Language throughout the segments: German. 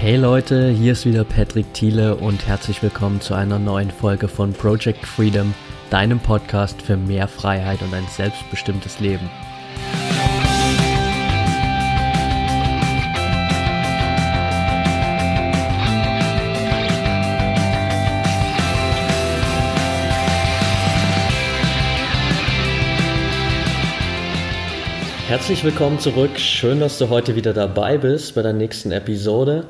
Hey Leute, hier ist wieder Patrick Thiele und herzlich willkommen zu einer neuen Folge von Project Freedom, deinem Podcast für mehr Freiheit und ein selbstbestimmtes Leben. Herzlich willkommen zurück. Schön, dass du heute wieder dabei bist bei der nächsten Episode.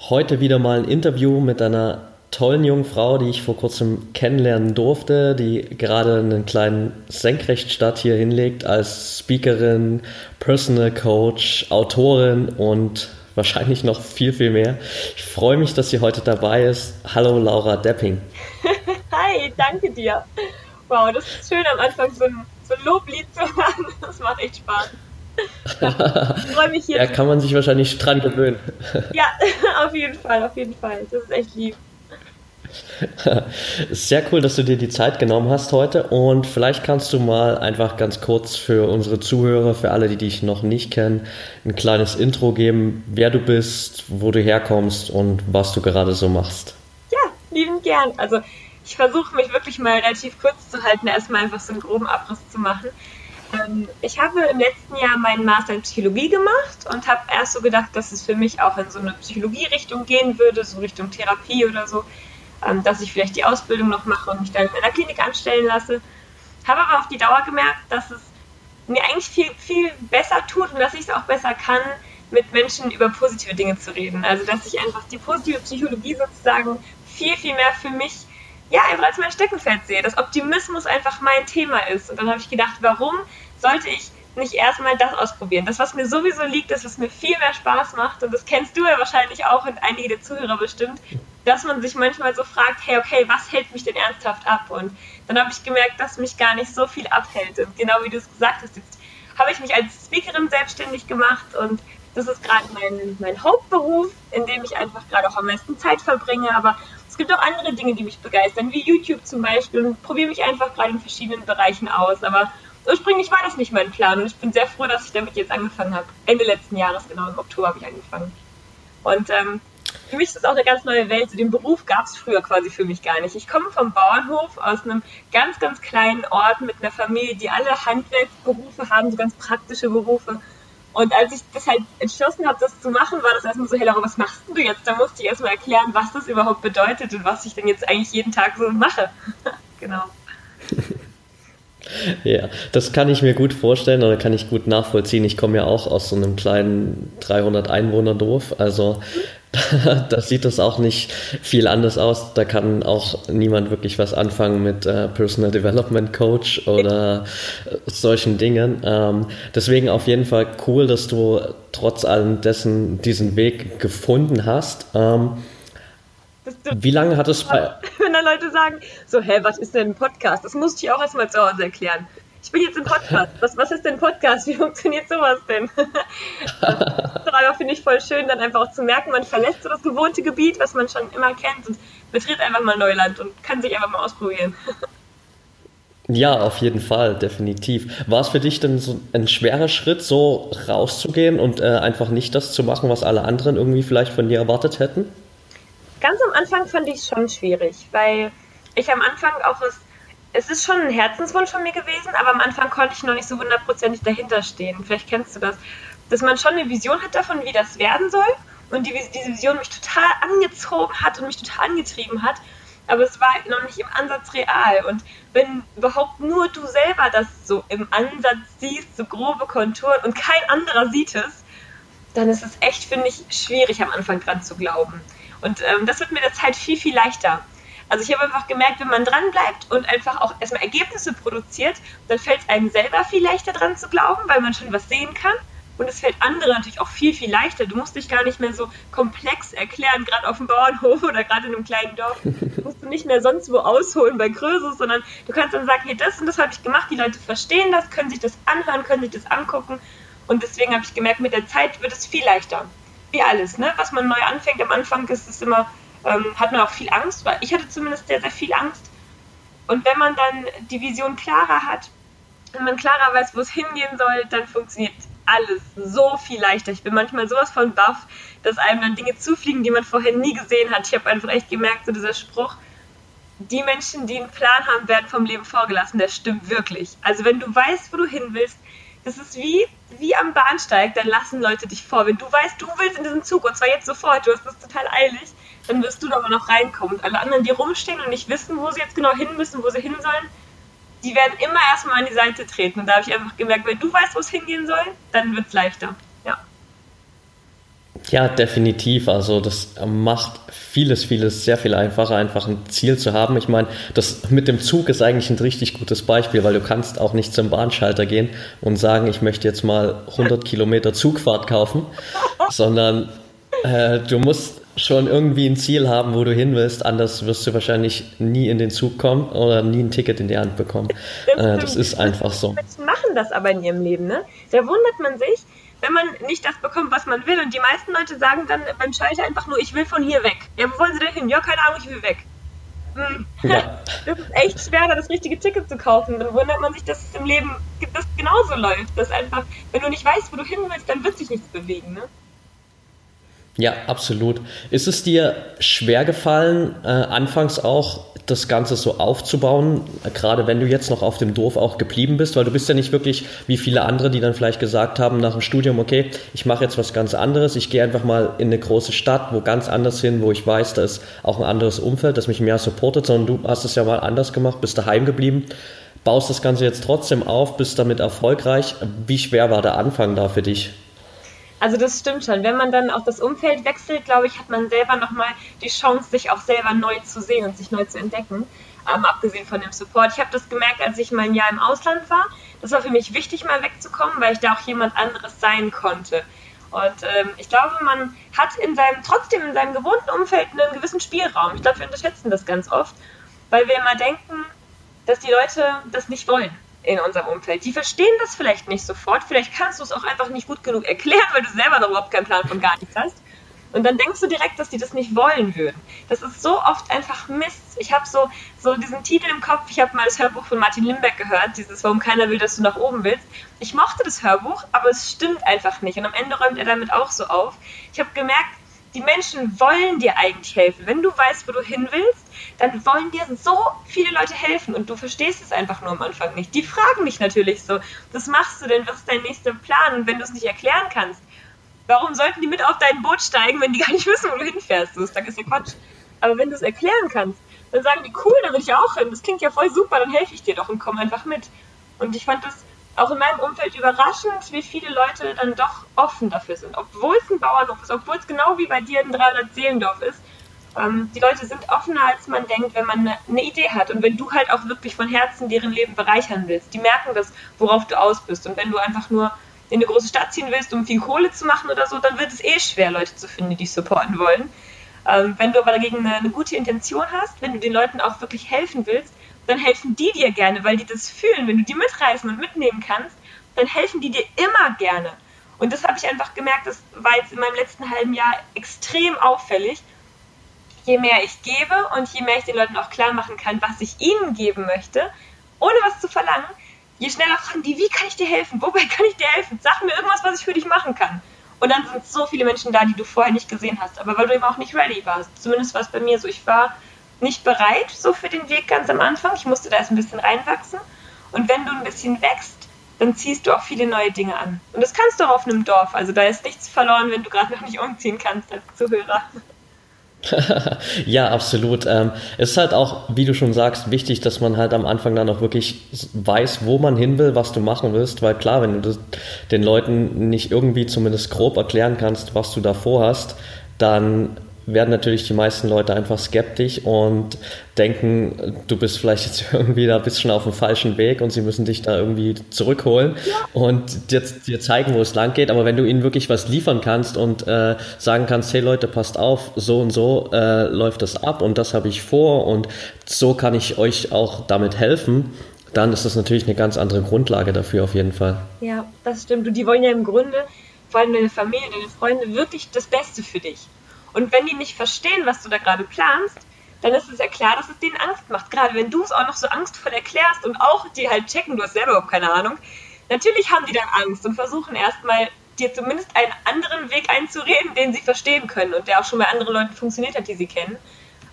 Heute wieder mal ein Interview mit einer tollen jungen Frau, die ich vor kurzem kennenlernen durfte, die gerade einen kleinen Senkrechtstart hier hinlegt als Speakerin, Personal Coach, Autorin und wahrscheinlich noch viel, viel mehr. Ich freue mich, dass sie heute dabei ist. Hallo Laura Depping. Hi, danke dir. Wow, das ist schön am Anfang so ein so ein Loblied zu hören. Das macht echt Spaß. ich freue mich hier. Ja, kann man sich wahrscheinlich dran gewöhnen. ja, auf jeden Fall, auf jeden Fall. Das ist echt lieb. Sehr cool, dass du dir die Zeit genommen hast heute und vielleicht kannst du mal einfach ganz kurz für unsere Zuhörer, für alle, die dich noch nicht kennen, ein kleines Intro geben, wer du bist, wo du herkommst und was du gerade so machst. Ja, lieben gern. Also ich versuche mich wirklich mal relativ kurz zu halten, erstmal einfach so einen groben Abriss zu machen. Ähm, ich habe im letzten Jahr meinen Master in Psychologie gemacht und habe erst so gedacht, dass es für mich auch in so eine Psychologie-Richtung gehen würde, so Richtung Therapie oder so, ähm, dass ich vielleicht die Ausbildung noch mache und mich dann in einer Klinik anstellen lasse. Habe aber auf die Dauer gemerkt, dass es mir eigentlich viel, viel besser tut und dass ich es auch besser kann, mit Menschen über positive Dinge zu reden. Also dass ich einfach die positive Psychologie sozusagen viel, viel mehr für mich ja, einfach als mein Steckenpferd sehe, dass Optimismus einfach mein Thema ist. Und dann habe ich gedacht, warum sollte ich nicht erstmal das ausprobieren? Das, was mir sowieso liegt, das, was mir viel mehr Spaß macht, und das kennst du ja wahrscheinlich auch und einige der Zuhörer bestimmt, dass man sich manchmal so fragt, hey, okay, was hält mich denn ernsthaft ab? Und dann habe ich gemerkt, dass mich gar nicht so viel abhält. Und genau wie du es gesagt hast, jetzt habe ich mich als Speakerin selbstständig gemacht und das ist gerade mein, mein Hauptberuf, in dem ich einfach gerade auch am meisten Zeit verbringe. Aber es gibt auch andere Dinge, die mich begeistern, wie YouTube zum Beispiel und probiere mich einfach gerade in verschiedenen Bereichen aus. Aber ursprünglich war das nicht mein Plan und ich bin sehr froh, dass ich damit jetzt angefangen habe. Ende letzten Jahres, genau im Oktober habe ich angefangen. Und ähm, für mich ist das auch eine ganz neue Welt. Den Beruf gab es früher quasi für mich gar nicht. Ich komme vom Bauernhof aus einem ganz, ganz kleinen Ort mit einer Familie, die alle Handwerksberufe haben, so ganz praktische Berufe. Und als ich das halt entschlossen habe, das zu machen, war das erstmal so, hey Laura, was machst du jetzt? Da musste ich erstmal erklären, was das überhaupt bedeutet und was ich denn jetzt eigentlich jeden Tag so mache. genau. Ja, das kann ich mir gut vorstellen oder kann ich gut nachvollziehen. Ich komme ja auch aus so einem kleinen 300 Einwohner Dorf, also da sieht das auch nicht viel anders aus. Da kann auch niemand wirklich was anfangen mit äh, Personal Development Coach oder äh, solchen Dingen. Ähm, deswegen auf jeden Fall cool, dass du trotz allem dessen diesen Weg gefunden hast. Ähm, wie lange hat es bei. Wenn da Leute sagen, so, hä, was ist denn ein Podcast? Das musste ich auch erstmal zu Hause erklären ich bin jetzt im Podcast. Was, was ist denn Podcast? Wie funktioniert sowas denn? das aber, finde ich, voll schön, dann einfach auch zu merken, man verlässt so das gewohnte Gebiet, was man schon immer kennt und betritt einfach mal Neuland und kann sich einfach mal ausprobieren. Ja, auf jeden Fall, definitiv. War es für dich denn so ein schwerer Schritt, so rauszugehen und äh, einfach nicht das zu machen, was alle anderen irgendwie vielleicht von dir erwartet hätten? Ganz am Anfang fand ich es schon schwierig, weil ich am Anfang auch was es ist schon ein Herzenswunsch von mir gewesen, aber am Anfang konnte ich noch nicht so hundertprozentig dahinter stehen. Vielleicht kennst du das. Dass man schon eine Vision hat davon, wie das werden soll und die, diese Vision mich total angezogen hat und mich total angetrieben hat, aber es war noch nicht im Ansatz real. Und wenn überhaupt nur du selber das so im Ansatz siehst, so grobe Konturen und kein anderer sieht es, dann ist es echt, finde ich, schwierig am Anfang dran zu glauben. Und ähm, das wird mit der Zeit viel, viel leichter. Also ich habe einfach gemerkt, wenn man dran bleibt und einfach auch erstmal Ergebnisse produziert, dann fällt es einem selber viel leichter dran zu glauben, weil man schon was sehen kann. Und es fällt anderen natürlich auch viel, viel leichter. Du musst dich gar nicht mehr so komplex erklären, gerade auf dem Bauernhof oder gerade in einem kleinen Dorf. Du musst du nicht mehr sonst wo ausholen bei Größe, sondern du kannst dann sagen, hey, das und das habe ich gemacht, die Leute verstehen das, können sich das anhören, können sich das angucken. Und deswegen habe ich gemerkt, mit der Zeit wird es viel leichter. Wie alles, ne? Was man neu anfängt, am Anfang ist es immer ähm, hat man auch viel Angst, weil ich hatte zumindest sehr, sehr viel Angst. Und wenn man dann die Vision klarer hat, wenn man klarer weiß, wo es hingehen soll, dann funktioniert alles so viel leichter. Ich bin manchmal sowas von baff, dass einem dann Dinge zufliegen, die man vorher nie gesehen hat. Ich habe einfach echt gemerkt, so dieser Spruch, die Menschen, die einen Plan haben, werden vom Leben vorgelassen, der stimmt wirklich. Also wenn du weißt, wo du hin willst, das ist wie, wie am Bahnsteig, dann lassen Leute dich vor. Wenn du weißt, du willst in diesen Zug und zwar jetzt sofort, du hast das total eilig, dann wirst du da aber noch reinkommen. Und alle anderen, die rumstehen und nicht wissen, wo sie jetzt genau hin müssen, wo sie hin sollen, die werden immer erstmal an die Seite treten. Und da habe ich einfach gemerkt, wenn du weißt, wo es hingehen soll, dann wird es leichter. Ja. Definitiv. Also das macht vieles, vieles sehr viel einfacher, einfach ein Ziel zu haben. Ich meine, das mit dem Zug ist eigentlich ein richtig gutes Beispiel, weil du kannst auch nicht zum Bahnschalter gehen und sagen, ich möchte jetzt mal 100 Kilometer Zugfahrt kaufen, sondern äh, du musst schon irgendwie ein Ziel haben, wo du hin willst, anders wirst du wahrscheinlich nie in den Zug kommen oder nie ein Ticket in die Hand bekommen. Äh, das ist einfach so. Menschen machen das aber in ihrem Leben, ne? Da wundert man sich, wenn man nicht das bekommt, was man will. Und die meisten Leute sagen dann beim Schalter einfach nur, ich will von hier weg. Ja, wo wollen sie denn hin? Ja, keine Ahnung, ich will weg. Hm. Ja. Das ist echt schwer, da das richtige Ticket zu kaufen. Dann wundert man sich, dass es im Leben das genauso läuft. Dass einfach, wenn du nicht weißt, wo du hin willst, dann wird sich nichts bewegen. Ne? Ja, absolut. Ist es dir schwer gefallen, äh, anfangs auch das Ganze so aufzubauen, gerade wenn du jetzt noch auf dem Dorf auch geblieben bist, weil du bist ja nicht wirklich wie viele andere, die dann vielleicht gesagt haben nach dem Studium, okay, ich mache jetzt was ganz anderes, ich gehe einfach mal in eine große Stadt, wo ganz anders hin, wo ich weiß, da ist auch ein anderes Umfeld, das mich mehr supportet, sondern du hast es ja mal anders gemacht, bist daheim geblieben, baust das Ganze jetzt trotzdem auf, bist damit erfolgreich. Wie schwer war der Anfang da für dich? Also das stimmt schon. Wenn man dann auch das Umfeld wechselt, glaube ich, hat man selber nochmal die Chance, sich auch selber neu zu sehen und sich neu zu entdecken. Ähm, abgesehen von dem Support. Ich habe das gemerkt, als ich mal ein Jahr im Ausland war. Das war für mich wichtig, mal wegzukommen, weil ich da auch jemand anderes sein konnte. Und ähm, ich glaube, man hat in seinem, trotzdem in seinem gewohnten Umfeld einen gewissen Spielraum. Ich glaube, wir unterschätzen das ganz oft, weil wir immer denken, dass die Leute das nicht wollen in unserem Umfeld. Die verstehen das vielleicht nicht sofort. Vielleicht kannst du es auch einfach nicht gut genug erklären, weil du selber noch überhaupt keinen Plan von gar nichts hast. Und dann denkst du direkt, dass die das nicht wollen würden. Das ist so oft einfach Mist. Ich habe so, so diesen Titel im Kopf. Ich habe mal das Hörbuch von Martin Limbeck gehört, dieses Warum keiner will, dass du nach oben willst. Ich mochte das Hörbuch, aber es stimmt einfach nicht. Und am Ende räumt er damit auch so auf. Ich habe gemerkt, die Menschen wollen dir eigentlich helfen. Wenn du weißt, wo du hin willst, dann wollen dir so viele Leute helfen und du verstehst es einfach nur am Anfang nicht. Die fragen mich natürlich so, was machst du denn, was ist dein nächster Plan? Und wenn du es nicht erklären kannst, warum sollten die mit auf dein Boot steigen, wenn die gar nicht wissen, wo du hinfährst? Das ist ja Quatsch. Aber wenn du es erklären kannst, dann sagen die, cool, da will ich auch hin, das klingt ja voll super, dann helfe ich dir doch und komm einfach mit. Und ich fand das auch in meinem Umfeld überraschend, wie viele Leute dann doch offen dafür sind. Obwohl es ein Bauernhof ist, obwohl es genau wie bei dir ein 300-Seelendorf ist. Ähm, die Leute sind offener, als man denkt, wenn man eine, eine Idee hat. Und wenn du halt auch wirklich von Herzen deren Leben bereichern willst. Die merken das, worauf du aus bist. Und wenn du einfach nur in eine große Stadt ziehen willst, um viel Kohle zu machen oder so, dann wird es eh schwer, Leute zu finden, die dich supporten wollen. Ähm, wenn du aber dagegen eine, eine gute Intention hast, wenn du den Leuten auch wirklich helfen willst, dann helfen die dir gerne, weil die das fühlen. Wenn du die mitreißen und mitnehmen kannst, dann helfen die dir immer gerne. Und das habe ich einfach gemerkt, das war jetzt in meinem letzten halben Jahr extrem auffällig. Je mehr ich gebe und je mehr ich den Leuten auch klar machen kann, was ich ihnen geben möchte, ohne was zu verlangen, je schneller fragen die, wie kann ich dir helfen? Wobei kann ich dir helfen? Sag mir irgendwas, was ich für dich machen kann. Und dann sind so viele Menschen da, die du vorher nicht gesehen hast, aber weil du eben auch nicht ready warst. Zumindest war es bei mir so. Ich war nicht bereit so für den Weg ganz am Anfang. Ich musste da erst ein bisschen reinwachsen. Und wenn du ein bisschen wächst, dann ziehst du auch viele neue Dinge an. Und das kannst du auch auf einem Dorf. Also da ist nichts verloren, wenn du gerade noch nicht umziehen kannst als Zuhörer. ja, absolut. Ähm, es ist halt auch, wie du schon sagst, wichtig, dass man halt am Anfang dann auch wirklich weiß, wo man hin will, was du machen willst, weil klar, wenn du den Leuten nicht irgendwie zumindest grob erklären kannst, was du da vorhast, dann werden natürlich die meisten Leute einfach skeptisch und denken, du bist vielleicht jetzt irgendwie da bist schon auf dem falschen Weg und sie müssen dich da irgendwie zurückholen ja. und dir, dir, zeigen, wo es lang geht. Aber wenn du ihnen wirklich was liefern kannst und äh, sagen kannst, hey Leute, passt auf, so und so äh, läuft das ab und das habe ich vor und so kann ich euch auch damit helfen, dann ist das natürlich eine ganz andere Grundlage dafür auf jeden Fall. Ja, das stimmt. Und die wollen ja im Grunde, vor allem deine Familie, deine Freunde, wirklich das Beste für dich. Und wenn die nicht verstehen, was du da gerade planst, dann ist es ja klar, dass es denen Angst macht. Gerade wenn du es auch noch so angstvoll erklärst und auch die halt checken, du hast selber überhaupt keine Ahnung, Natürlich haben die dann Angst und versuchen erstmal dir zumindest einen anderen Weg einzureden, den sie verstehen können und der auch schon bei anderen Leuten funktioniert hat, die sie kennen.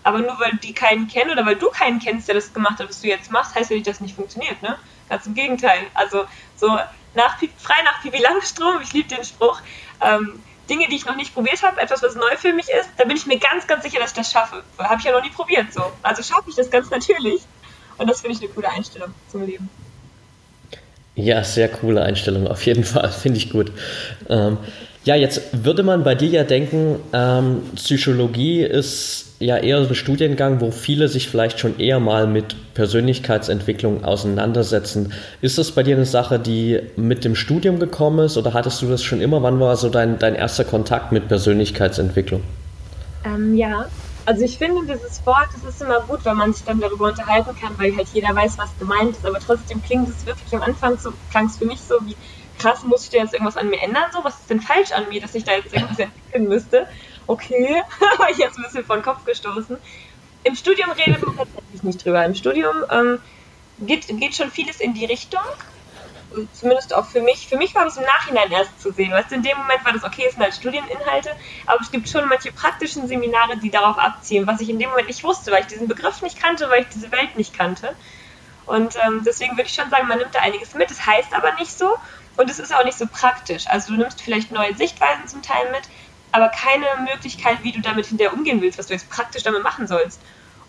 Aber nur weil die keinen kennen oder weil du keinen kennst, der das gemacht hat, was du jetzt machst, heißt ja nicht, dass es nicht funktioniert, ne? Ganz im Gegenteil. Also so nach, frei nach Pipi Langstrom, ich liebe den Spruch, ähm, Dinge, die ich noch nicht probiert habe, etwas, was neu für mich ist, da bin ich mir ganz, ganz sicher, dass ich das schaffe. Habe ich ja noch nie probiert so. Also schaffe ich das ganz natürlich. Und das finde ich eine coole Einstellung zum Leben. Ja, sehr coole Einstellung, auf jeden Fall, finde ich gut. Ähm, ja, jetzt würde man bei dir ja denken, ähm, Psychologie ist ja eher ein Studiengang, wo viele sich vielleicht schon eher mal mit Persönlichkeitsentwicklung auseinandersetzen. Ist das bei dir eine Sache, die mit dem Studium gekommen ist oder hattest du das schon immer? Wann war so dein, dein erster Kontakt mit Persönlichkeitsentwicklung? Ähm, ja, also ich finde dieses Wort, das ist immer gut, wenn man sich dann darüber unterhalten kann, weil halt jeder weiß, was gemeint ist. Aber trotzdem klingt es wirklich am Anfang so, klang es für mich so wie, krass, muss ich denn jetzt irgendwas an mir ändern? So, was ist denn falsch an mir, dass ich da jetzt irgendwas entwickeln müsste? Okay, war ich jetzt ein bisschen vor den Kopf gestoßen. Im Studium redet man tatsächlich nicht drüber. Im Studium ähm, geht, geht schon vieles in die Richtung zumindest auch für mich, für mich war das im Nachhinein erst zu sehen. Weißt du, in dem Moment war das okay, es sind halt Studieninhalte, aber es gibt schon manche praktischen Seminare, die darauf abzielen, was ich in dem Moment nicht wusste, weil ich diesen Begriff nicht kannte, weil ich diese Welt nicht kannte. Und ähm, deswegen würde ich schon sagen, man nimmt da einiges mit. Das heißt aber nicht so und es ist auch nicht so praktisch. Also du nimmst vielleicht neue Sichtweisen zum Teil mit, aber keine Möglichkeit, wie du damit hinterher umgehen willst, was du jetzt praktisch damit machen sollst.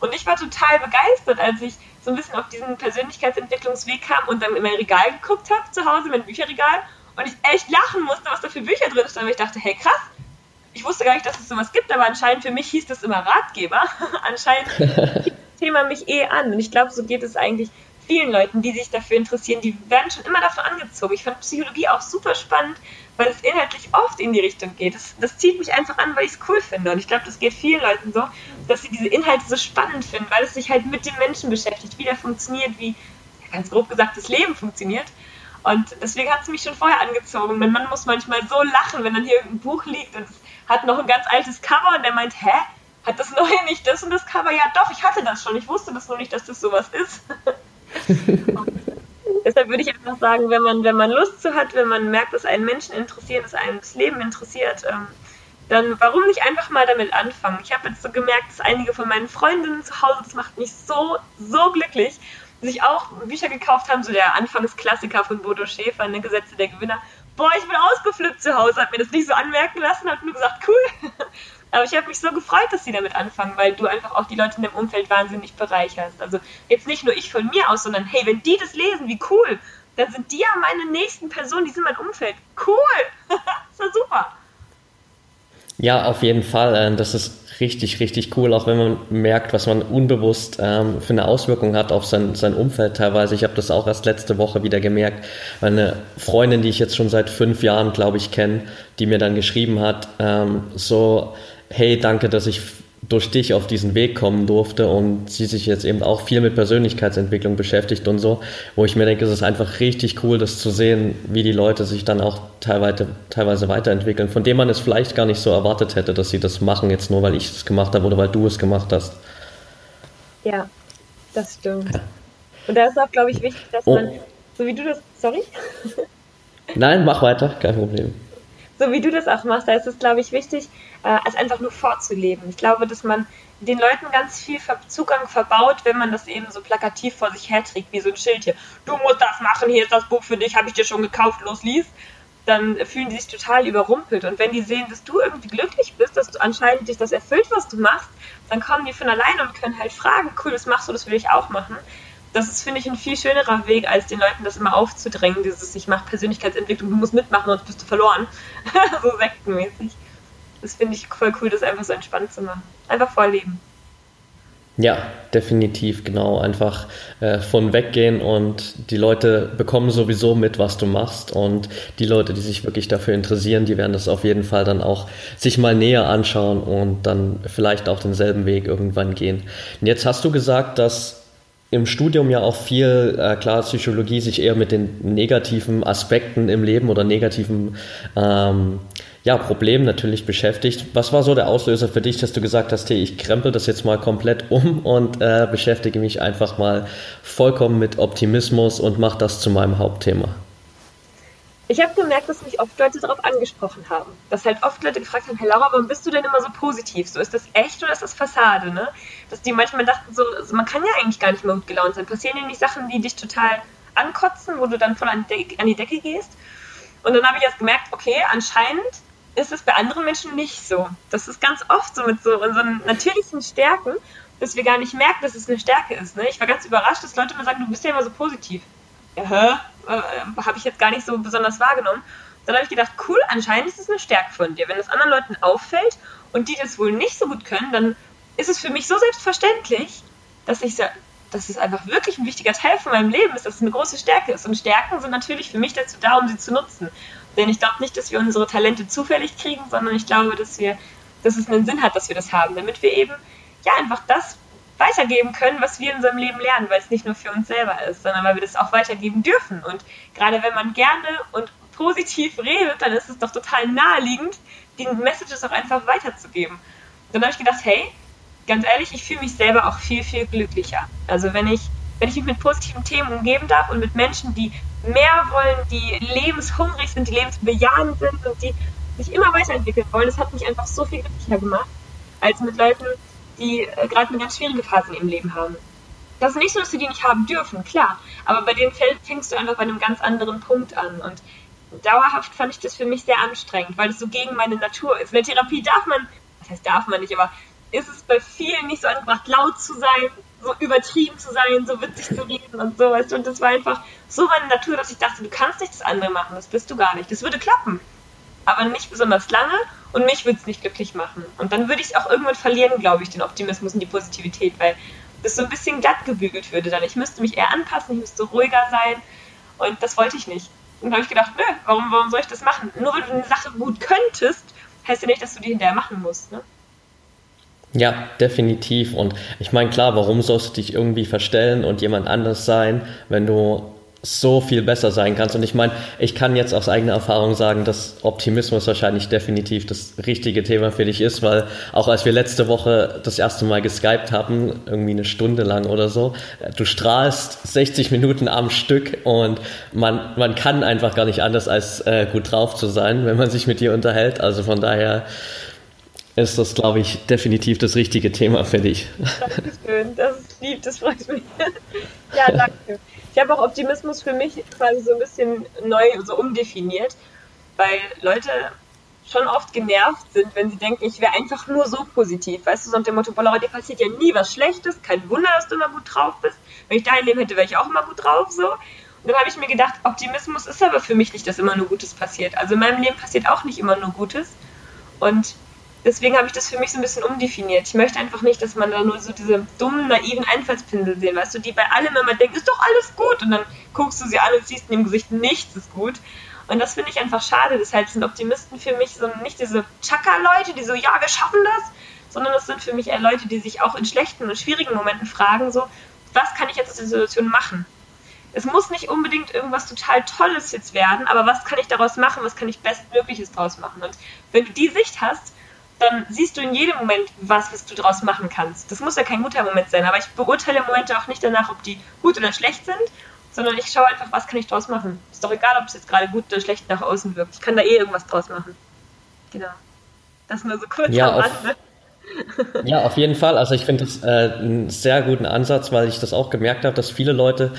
Und ich war total begeistert, als ich so ein bisschen auf diesen Persönlichkeitsentwicklungsweg kam und dann in mein Regal geguckt habe, zu Hause, mein Bücherregal, und ich echt lachen musste, was da für Bücher drin standen, weil ich dachte, hey krass, ich wusste gar nicht, dass es sowas gibt, aber anscheinend für mich hieß das immer Ratgeber. anscheinend das Thema mich eh an. Und ich glaube, so geht es eigentlich vielen Leuten, die sich dafür interessieren, die werden schon immer dafür angezogen. Ich fand Psychologie auch super spannend, weil es inhaltlich oft in die Richtung geht. Das, das zieht mich einfach an, weil ich es cool finde. Und ich glaube, das geht vielen Leuten so, dass sie diese Inhalte so spannend finden, weil es sich halt mit dem Menschen beschäftigt, wie der funktioniert, wie, ganz grob gesagt, das Leben funktioniert. Und deswegen hat es mich schon vorher angezogen. Mein Mann muss manchmal so lachen, wenn dann hier ein Buch liegt und es hat noch ein ganz altes Cover und der meint, hä? Hat das neue nicht das und das Cover? Ja, doch, ich hatte das schon. Ich wusste das nur nicht, dass das sowas ist. deshalb würde ich einfach sagen, wenn man, wenn man Lust zu hat, wenn man merkt, dass einen Menschen interessiert, dass einen das Leben interessiert, ähm, dann warum nicht einfach mal damit anfangen? Ich habe jetzt so gemerkt, dass einige von meinen Freundinnen zu Hause, das macht mich so, so glücklich, sich auch Bücher gekauft haben, so der Anfangsklassiker von Bodo Schäfer, ne, Gesetze der Gewinner. Boah, ich bin ausgeflippt zu Hause, hat mir das nicht so anmerken lassen, hat nur gesagt, cool. Aber ich habe mich so gefreut, dass sie damit anfangen, weil du einfach auch die Leute in dem Umfeld wahnsinnig bereicherst. Also jetzt nicht nur ich von mir aus, sondern hey, wenn die das lesen, wie cool, dann sind die ja meine nächsten Personen, die sind mein Umfeld. Cool! das war super. Ja, auf jeden Fall. Äh, das ist richtig, richtig cool, auch wenn man merkt, was man unbewusst ähm, für eine Auswirkung hat auf sein, sein Umfeld teilweise. Ich habe das auch erst letzte Woche wieder gemerkt. Meine Freundin, die ich jetzt schon seit fünf Jahren, glaube ich, kenne, die mir dann geschrieben hat, ähm, so hey, danke, dass ich durch dich auf diesen Weg kommen durfte und sie sich jetzt eben auch viel mit Persönlichkeitsentwicklung beschäftigt und so, wo ich mir denke, es ist einfach richtig cool, das zu sehen, wie die Leute sich dann auch teilweise, teilweise weiterentwickeln, von dem man es vielleicht gar nicht so erwartet hätte, dass sie das machen, jetzt nur weil ich es gemacht habe oder weil du es gemacht hast. Ja, das stimmt. Und da ist auch, glaube ich, wichtig, dass oh. man, so wie du das, sorry? Nein, mach weiter, kein Problem so wie du das auch machst, da ist es, glaube ich, wichtig, äh, es einfach nur vorzuleben. Ich glaube, dass man den Leuten ganz viel Zugang verbaut, wenn man das eben so plakativ vor sich herträgt, wie so ein Schild hier. Du musst das machen, hier ist das Buch für dich, habe ich dir schon gekauft, los, lies. Dann fühlen die sich total überrumpelt. Und wenn die sehen, dass du irgendwie glücklich bist, dass du anscheinend dich das erfüllt, was du machst, dann kommen die von alleine und können halt fragen, cool, das machst du, das will ich auch machen das ist, finde ich, ein viel schönerer Weg, als den Leuten das immer aufzudrängen, dieses ich mache Persönlichkeitsentwicklung, du musst mitmachen, sonst bist du verloren. so sektenmäßig. Das finde ich voll cool, das einfach so entspannt zu machen. Einfach vorleben. Ja, definitiv, genau. Einfach äh, von weggehen und die Leute bekommen sowieso mit, was du machst. Und die Leute, die sich wirklich dafür interessieren, die werden das auf jeden Fall dann auch sich mal näher anschauen und dann vielleicht auch denselben Weg irgendwann gehen. Und jetzt hast du gesagt, dass im Studium ja auch viel, äh, klar, Psychologie sich eher mit den negativen Aspekten im Leben oder negativen ähm, ja, Problemen natürlich beschäftigt. Was war so der Auslöser für dich, dass du gesagt hast, hey, ich krempel das jetzt mal komplett um und äh, beschäftige mich einfach mal vollkommen mit Optimismus und mache das zu meinem Hauptthema? Ich habe gemerkt, dass mich oft Leute darauf angesprochen haben. Dass halt oft Leute gefragt haben, hey Laura, warum bist du denn immer so positiv? So, ist das echt oder ist das Fassade, ne? Dass die manchmal dachten, so, man kann ja eigentlich gar nicht mehr gut gelaunt sein. Passieren dir nicht Sachen, die dich total ankotzen, wo du dann voll an die, an die Decke gehst? Und dann habe ich erst gemerkt, okay, anscheinend ist es bei anderen Menschen nicht so. Das ist ganz oft so mit so unseren natürlichen Stärken, dass wir gar nicht merken, dass es eine Stärke ist. Ne? Ich war ganz überrascht, dass Leute mir sagen, du bist ja immer so positiv. Ja, hä? Äh, habe ich jetzt gar nicht so besonders wahrgenommen. Dann habe ich gedacht, cool, anscheinend ist es eine Stärke von dir. Wenn es anderen Leuten auffällt und die das wohl nicht so gut können, dann ist es für mich so selbstverständlich, dass ich dass es einfach wirklich ein wichtiger Teil von meinem Leben ist, dass es eine große Stärke ist. Und Stärken sind natürlich für mich dazu da, um sie zu nutzen. Denn ich glaube nicht, dass wir unsere Talente zufällig kriegen, sondern ich glaube, dass wir, dass es einen Sinn hat, dass wir das haben, damit wir eben ja einfach das weitergeben können, was wir in unserem Leben lernen, weil es nicht nur für uns selber ist, sondern weil wir das auch weitergeben dürfen. Und gerade wenn man gerne und positiv redet, dann ist es doch total naheliegend, die Messages auch einfach weiterzugeben. Und dann habe ich gedacht, hey, ganz ehrlich, ich fühle mich selber auch viel, viel glücklicher. Also wenn ich, wenn ich mich mit positiven Themen umgeben darf und mit Menschen, die mehr wollen, die lebenshungrig sind, die lebensbejahend sind und die sich immer weiterentwickeln wollen, das hat mich einfach so viel glücklicher gemacht, als mit Leuten, die äh, gerade eine ganz schwierige Phase im Leben haben. Das ist nicht so, dass sie die nicht haben dürfen, klar. Aber bei denen fängst du einfach bei einem ganz anderen Punkt an. Und dauerhaft fand ich das für mich sehr anstrengend, weil es so gegen meine Natur ist. In der Therapie darf man, das heißt darf man nicht, aber ist es bei vielen nicht so angebracht, laut zu sein, so übertrieben zu sein, so witzig zu reden und so, weißt du. Und das war einfach so meine Natur, dass ich dachte, du kannst nicht das andere machen, das bist du gar nicht. Das würde klappen aber nicht besonders lange und mich würde es nicht glücklich machen. Und dann würde ich es auch irgendwann verlieren, glaube ich, den Optimismus und die Positivität, weil das so ein bisschen glatt gebügelt würde dann. Ich müsste mich eher anpassen, ich müsste ruhiger sein und das wollte ich nicht. Und da habe ich gedacht, nö, warum, warum soll ich das machen? Nur weil du eine Sache gut könntest, heißt ja nicht, dass du die hinterher machen musst. Ne? Ja, definitiv. Und ich meine, klar, warum sollst du dich irgendwie verstellen und jemand anders sein, wenn du so viel besser sein kannst. Und ich meine, ich kann jetzt aus eigener Erfahrung sagen, dass Optimismus wahrscheinlich definitiv das richtige Thema für dich ist, weil auch als wir letzte Woche das erste Mal geskypt haben, irgendwie eine Stunde lang oder so, du strahlst 60 Minuten am Stück und man, man kann einfach gar nicht anders als äh, gut drauf zu sein, wenn man sich mit dir unterhält. Also von daher ist das, glaube ich, definitiv das richtige Thema für dich. Dankeschön, das ist lieb, das freut mich. ja, danke ich habe auch Optimismus für mich quasi so ein bisschen neu so umdefiniert, weil Leute schon oft genervt sind, wenn sie denken, ich wäre einfach nur so positiv. Weißt du, so unter dem Motto, Laura, dir passiert ja nie was Schlechtes, kein Wunder, dass du immer gut drauf bist. Wenn ich dein Leben hätte, wäre ich auch immer gut drauf, so. Und dann habe ich mir gedacht, Optimismus ist aber für mich nicht, dass immer nur Gutes passiert. Also in meinem Leben passiert auch nicht immer nur Gutes. Und deswegen habe ich das für mich so ein bisschen umdefiniert. Ich möchte einfach nicht, dass man da nur so diese dummen, naiven Einfallspinsel sehen, weißt du, die bei allem immer denken, ist doch alles gut. Und dann guckst du sie an und siehst in dem Gesicht, nichts ist gut. Und das finde ich einfach schade. Deshalb sind Optimisten für mich so nicht diese Chaka-Leute, die so, ja, wir schaffen das, sondern das sind für mich eher Leute, die sich auch in schlechten und schwierigen Momenten fragen, so, was kann ich jetzt aus der Situation machen? Es muss nicht unbedingt irgendwas total Tolles jetzt werden, aber was kann ich daraus machen? Was kann ich Bestmögliches daraus machen? Und wenn du die Sicht hast, dann siehst du in jedem Moment was, was du daraus machen kannst. Das muss ja kein guter Moment sein, aber ich beurteile Momente auch nicht danach, ob die gut oder schlecht sind, sondern ich schaue einfach, was kann ich daraus machen. Ist doch egal, ob es jetzt gerade gut oder schlecht nach außen wirkt. Ich kann da eh irgendwas draus machen. Genau. Das nur so kurz ja, am Rande. Ja, auf jeden Fall. Also ich finde das äh, einen sehr guten Ansatz, weil ich das auch gemerkt habe, dass viele Leute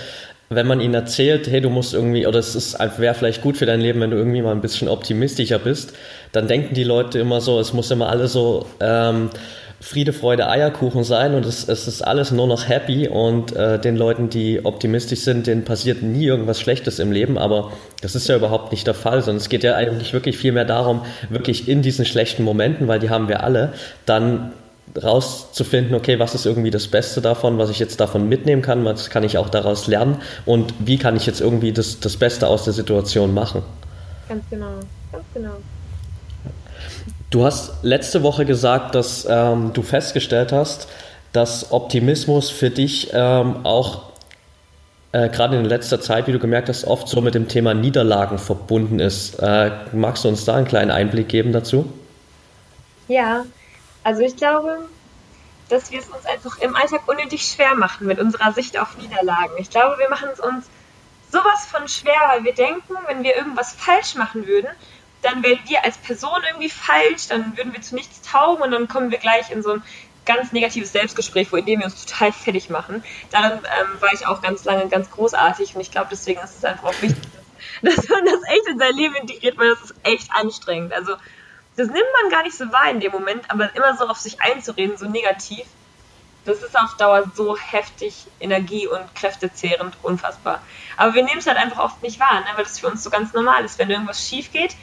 wenn man ihnen erzählt, hey, du musst irgendwie, oder es ist wäre vielleicht gut für dein Leben, wenn du irgendwie mal ein bisschen optimistischer bist, dann denken die Leute immer so, es muss immer alles so ähm, Friede, Freude, Eierkuchen sein und es, es ist alles nur noch happy und äh, den Leuten, die optimistisch sind, denen passiert nie irgendwas Schlechtes im Leben, aber das ist ja überhaupt nicht der Fall, sondern es geht ja eigentlich wirklich viel mehr darum, wirklich in diesen schlechten Momenten, weil die haben wir alle, dann rauszufinden, okay, was ist irgendwie das Beste davon, was ich jetzt davon mitnehmen kann, was kann ich auch daraus lernen und wie kann ich jetzt irgendwie das, das Beste aus der Situation machen. Ganz genau, ganz genau. Du hast letzte Woche gesagt, dass ähm, du festgestellt hast, dass Optimismus für dich ähm, auch äh, gerade in letzter Zeit, wie du gemerkt hast, oft so mit dem Thema Niederlagen verbunden ist. Äh, magst du uns da einen kleinen Einblick geben dazu? Ja, also ich glaube, dass wir es uns einfach im Alltag unnötig schwer machen mit unserer Sicht auf Niederlagen. Ich glaube, wir machen es uns sowas von schwer, weil wir denken, wenn wir irgendwas falsch machen würden, dann wären wir als Person irgendwie falsch, dann würden wir zu nichts taugen und dann kommen wir gleich in so ein ganz negatives Selbstgespräch, wo indem wir uns total fertig machen. Daran ähm, war ich auch ganz lange ganz großartig und ich glaube, deswegen ist es einfach auch wichtig, dass, dass man das echt in sein Leben integriert, weil das ist echt anstrengend. Also das nimmt man gar nicht so wahr in dem Moment, aber immer so auf sich einzureden, so negativ, das ist auf Dauer so heftig energie- und kräftezehrend, unfassbar. Aber wir nehmen es halt einfach oft nicht wahr, ne? weil das für uns so ganz normal ist, wenn irgendwas schief geht,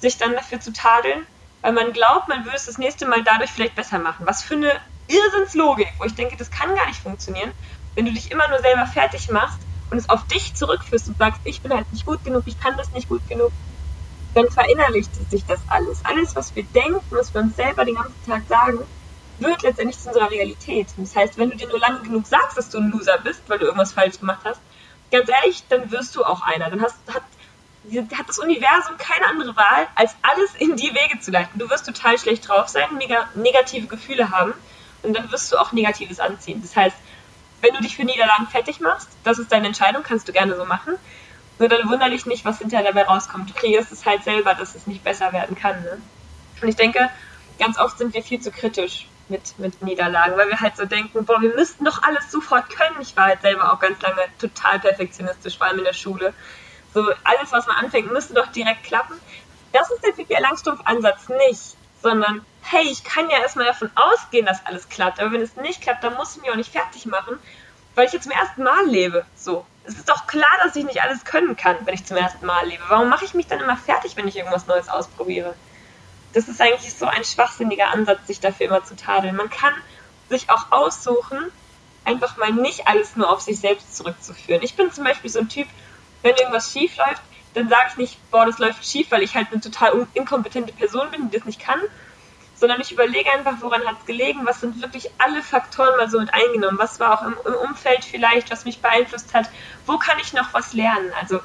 sich dann dafür zu tadeln, weil man glaubt, man würde es das nächste Mal dadurch vielleicht besser machen. Was für eine Irrsinnslogik, wo ich denke, das kann gar nicht funktionieren, wenn du dich immer nur selber fertig machst und es auf dich zurückführst und sagst, ich bin halt nicht gut genug, ich kann das nicht gut genug, dann verinnerlicht sich das alles. Alles, was wir denken, was wir uns selber den ganzen Tag sagen, wird letztendlich zu unserer Realität. Das heißt, wenn du dir nur lange genug sagst, dass du ein Loser bist, weil du irgendwas falsch gemacht hast, ganz ehrlich, dann wirst du auch einer. Dann hast, hat, hat das Universum keine andere Wahl, als alles in die Wege zu leiten. Du wirst total schlecht drauf sein, mega negative Gefühle haben und dann wirst du auch Negatives anziehen. Das heißt, wenn du dich für Niederlagen fertig machst, das ist deine Entscheidung, kannst du gerne so machen. Nur dann wundere dich nicht, was hinterher dabei rauskommt. Du kreierst es halt selber, dass es nicht besser werden kann. Ne? Und ich denke, ganz oft sind wir viel zu kritisch mit, mit Niederlagen, weil wir halt so denken, boah, wir müssten doch alles sofort können. Ich war halt selber auch ganz lange total perfektionistisch, vor allem in der Schule. So, alles, was man anfängt, müsste doch direkt klappen. Das ist der Pippi Langstrumpf-Ansatz nicht, sondern, hey, ich kann ja erstmal davon ausgehen, dass alles klappt, aber wenn es nicht klappt, dann muss ich mich auch nicht fertig machen, weil ich jetzt zum ersten Mal lebe. So, es ist doch klar, dass ich nicht alles können kann, wenn ich zum ersten Mal lebe. Warum mache ich mich dann immer fertig, wenn ich irgendwas Neues ausprobiere? das ist eigentlich so ein schwachsinniger Ansatz, sich dafür immer zu tadeln. Man kann sich auch aussuchen, einfach mal nicht alles nur auf sich selbst zurückzuführen. Ich bin zum Beispiel so ein Typ, wenn irgendwas schief läuft, dann sage ich nicht, boah, das läuft schief, weil ich halt eine total inkompetente Person bin, die das nicht kann, sondern ich überlege einfach, woran hat es gelegen, was sind wirklich alle Faktoren mal so mit eingenommen, was war auch im, im Umfeld vielleicht, was mich beeinflusst hat, wo kann ich noch was lernen. Also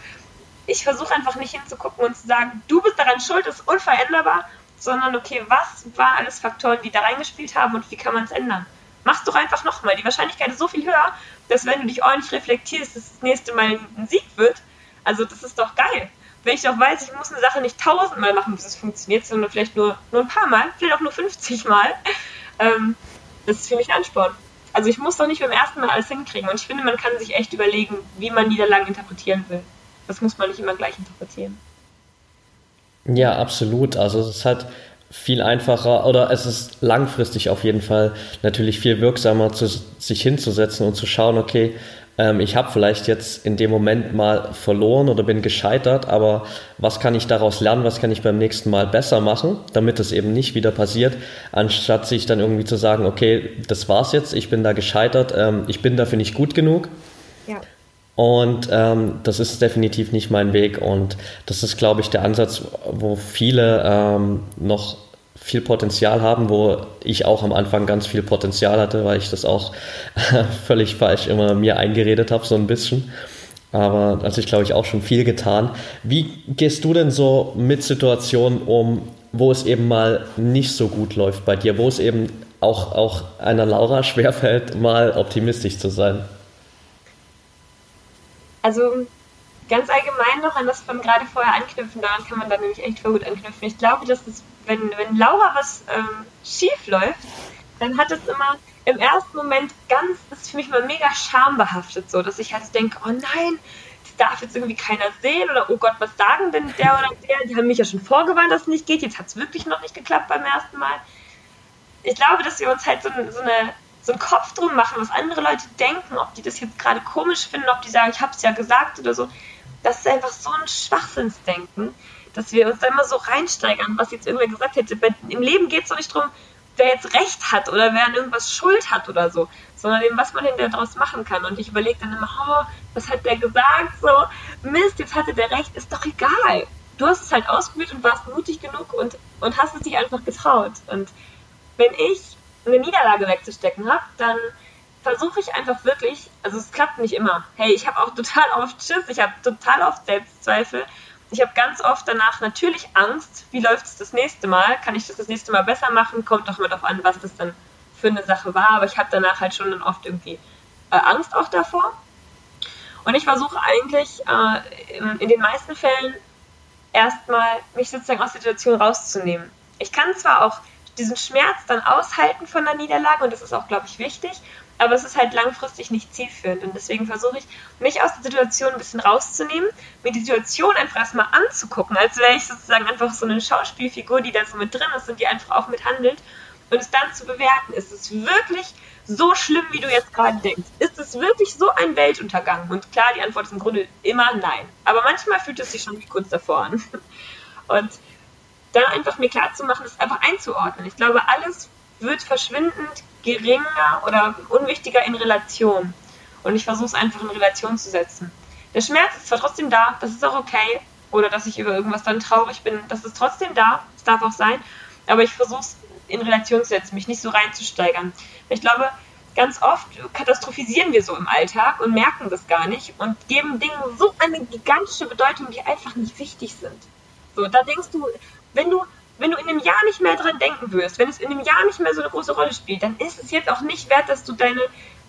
ich versuche einfach nicht hinzugucken und zu sagen, du bist daran schuld, ist unveränderbar sondern okay, was waren alles Faktoren, die da reingespielt haben und wie kann man es ändern? Mach's doch einfach nochmal. Die Wahrscheinlichkeit ist so viel höher, dass wenn du dich ordentlich reflektierst, dass das nächste Mal ein Sieg wird. Also das ist doch geil. Wenn ich doch weiß, ich muss eine Sache nicht tausendmal machen, bis es funktioniert, sondern vielleicht nur, nur ein paar Mal, vielleicht auch nur 50 Mal, ähm, das ist für mich ein Ansporn. Also ich muss doch nicht beim ersten Mal alles hinkriegen. Und ich finde, man kann sich echt überlegen, wie man Niederlagen interpretieren will. Das muss man nicht immer gleich interpretieren. Ja, absolut. Also es ist halt viel einfacher oder es ist langfristig auf jeden Fall natürlich viel wirksamer, zu, sich hinzusetzen und zu schauen, okay, ähm, ich habe vielleicht jetzt in dem Moment mal verloren oder bin gescheitert, aber was kann ich daraus lernen, was kann ich beim nächsten Mal besser machen, damit es eben nicht wieder passiert, anstatt sich dann irgendwie zu sagen, okay, das war's jetzt, ich bin da gescheitert, ähm, ich bin dafür nicht gut genug. Ja. Und ähm, das ist definitiv nicht mein Weg. Und das ist, glaube ich, der Ansatz, wo viele ähm, noch viel Potenzial haben, wo ich auch am Anfang ganz viel Potenzial hatte, weil ich das auch völlig falsch immer mir eingeredet habe, so ein bisschen. Aber also ich glaube ich auch schon viel getan. Wie gehst du denn so mit Situationen um, wo es eben mal nicht so gut läuft bei dir, wo es eben auch, auch einer Laura schwerfällt, mal optimistisch zu sein? Also ganz allgemein noch an das von gerade vorher anknüpfen, daran kann man dann nämlich echt voll gut anknüpfen. Ich glaube, dass es, wenn, wenn Laura was ähm, schief läuft, dann hat es immer im ersten Moment ganz, das ist für mich mal mega schambehaftet so, dass ich halt denke, oh nein, das darf jetzt irgendwie keiner sehen oder oh Gott, was sagen denn der oder der? Die haben mich ja schon vorgewarnt, dass es nicht geht, jetzt hat es wirklich noch nicht geklappt beim ersten Mal. Ich glaube, dass wir uns halt so, so eine so einen Kopf drum machen, was andere Leute denken, ob die das jetzt gerade komisch finden, ob die sagen, ich habe es ja gesagt oder so. Das ist einfach so ein Schwachsinnsdenken, dass wir uns da immer so reinsteigern, was jetzt irgendwer gesagt hätte. Im Leben geht es doch nicht darum, wer jetzt Recht hat oder wer an irgendwas Schuld hat oder so, sondern dem, was man hinterher daraus machen kann. Und ich überlege dann immer, oh, was hat der gesagt? So, Mist, jetzt hatte der Recht, ist doch egal. Du hast es halt ausprobiert und warst mutig genug und, und hast es dich einfach getraut. Und wenn ich eine Niederlage wegzustecken habe, dann versuche ich einfach wirklich, also es klappt nicht immer. Hey, ich habe auch total oft Schiss, ich habe total oft Selbstzweifel. Ich habe ganz oft danach natürlich Angst, wie läuft es das nächste Mal? Kann ich das das nächste Mal besser machen? Kommt doch mal darauf an, was das dann für eine Sache war. Aber ich habe danach halt schon dann oft irgendwie äh, Angst auch davor. Und ich versuche eigentlich äh, in, in den meisten Fällen erstmal mich sozusagen aus der Situation rauszunehmen. Ich kann zwar auch diesen Schmerz dann aushalten von der Niederlage und das ist auch, glaube ich, wichtig, aber es ist halt langfristig nicht zielführend und deswegen versuche ich, mich aus der Situation ein bisschen rauszunehmen, mir die Situation einfach erstmal anzugucken, als wäre ich sozusagen einfach so eine Schauspielfigur, die da so mit drin ist und die einfach auch mithandelt und es dann zu bewerten. Ist es wirklich so schlimm, wie du jetzt gerade denkst? Ist es wirklich so ein Weltuntergang? Und klar, die Antwort ist im Grunde immer nein. Aber manchmal fühlt es sich schon wie kurz davor an. Und da einfach mir klar zu ist einfach einzuordnen. Ich glaube, alles wird verschwindend geringer oder unwichtiger in Relation. Und ich versuche es einfach in Relation zu setzen. Der Schmerz ist zwar trotzdem da, das ist auch okay. Oder dass ich über irgendwas dann traurig bin, das ist trotzdem da, das darf auch sein. Aber ich versuche es in Relation zu setzen, mich nicht so reinzusteigern. Ich glaube, ganz oft katastrophisieren wir so im Alltag und merken das gar nicht und geben Dingen so eine gigantische Bedeutung, die einfach nicht wichtig sind. So, da denkst du, wenn du, wenn du in einem Jahr nicht mehr dran denken wirst, wenn es in einem Jahr nicht mehr so eine große Rolle spielt, dann ist es jetzt auch nicht wert, dass du deine,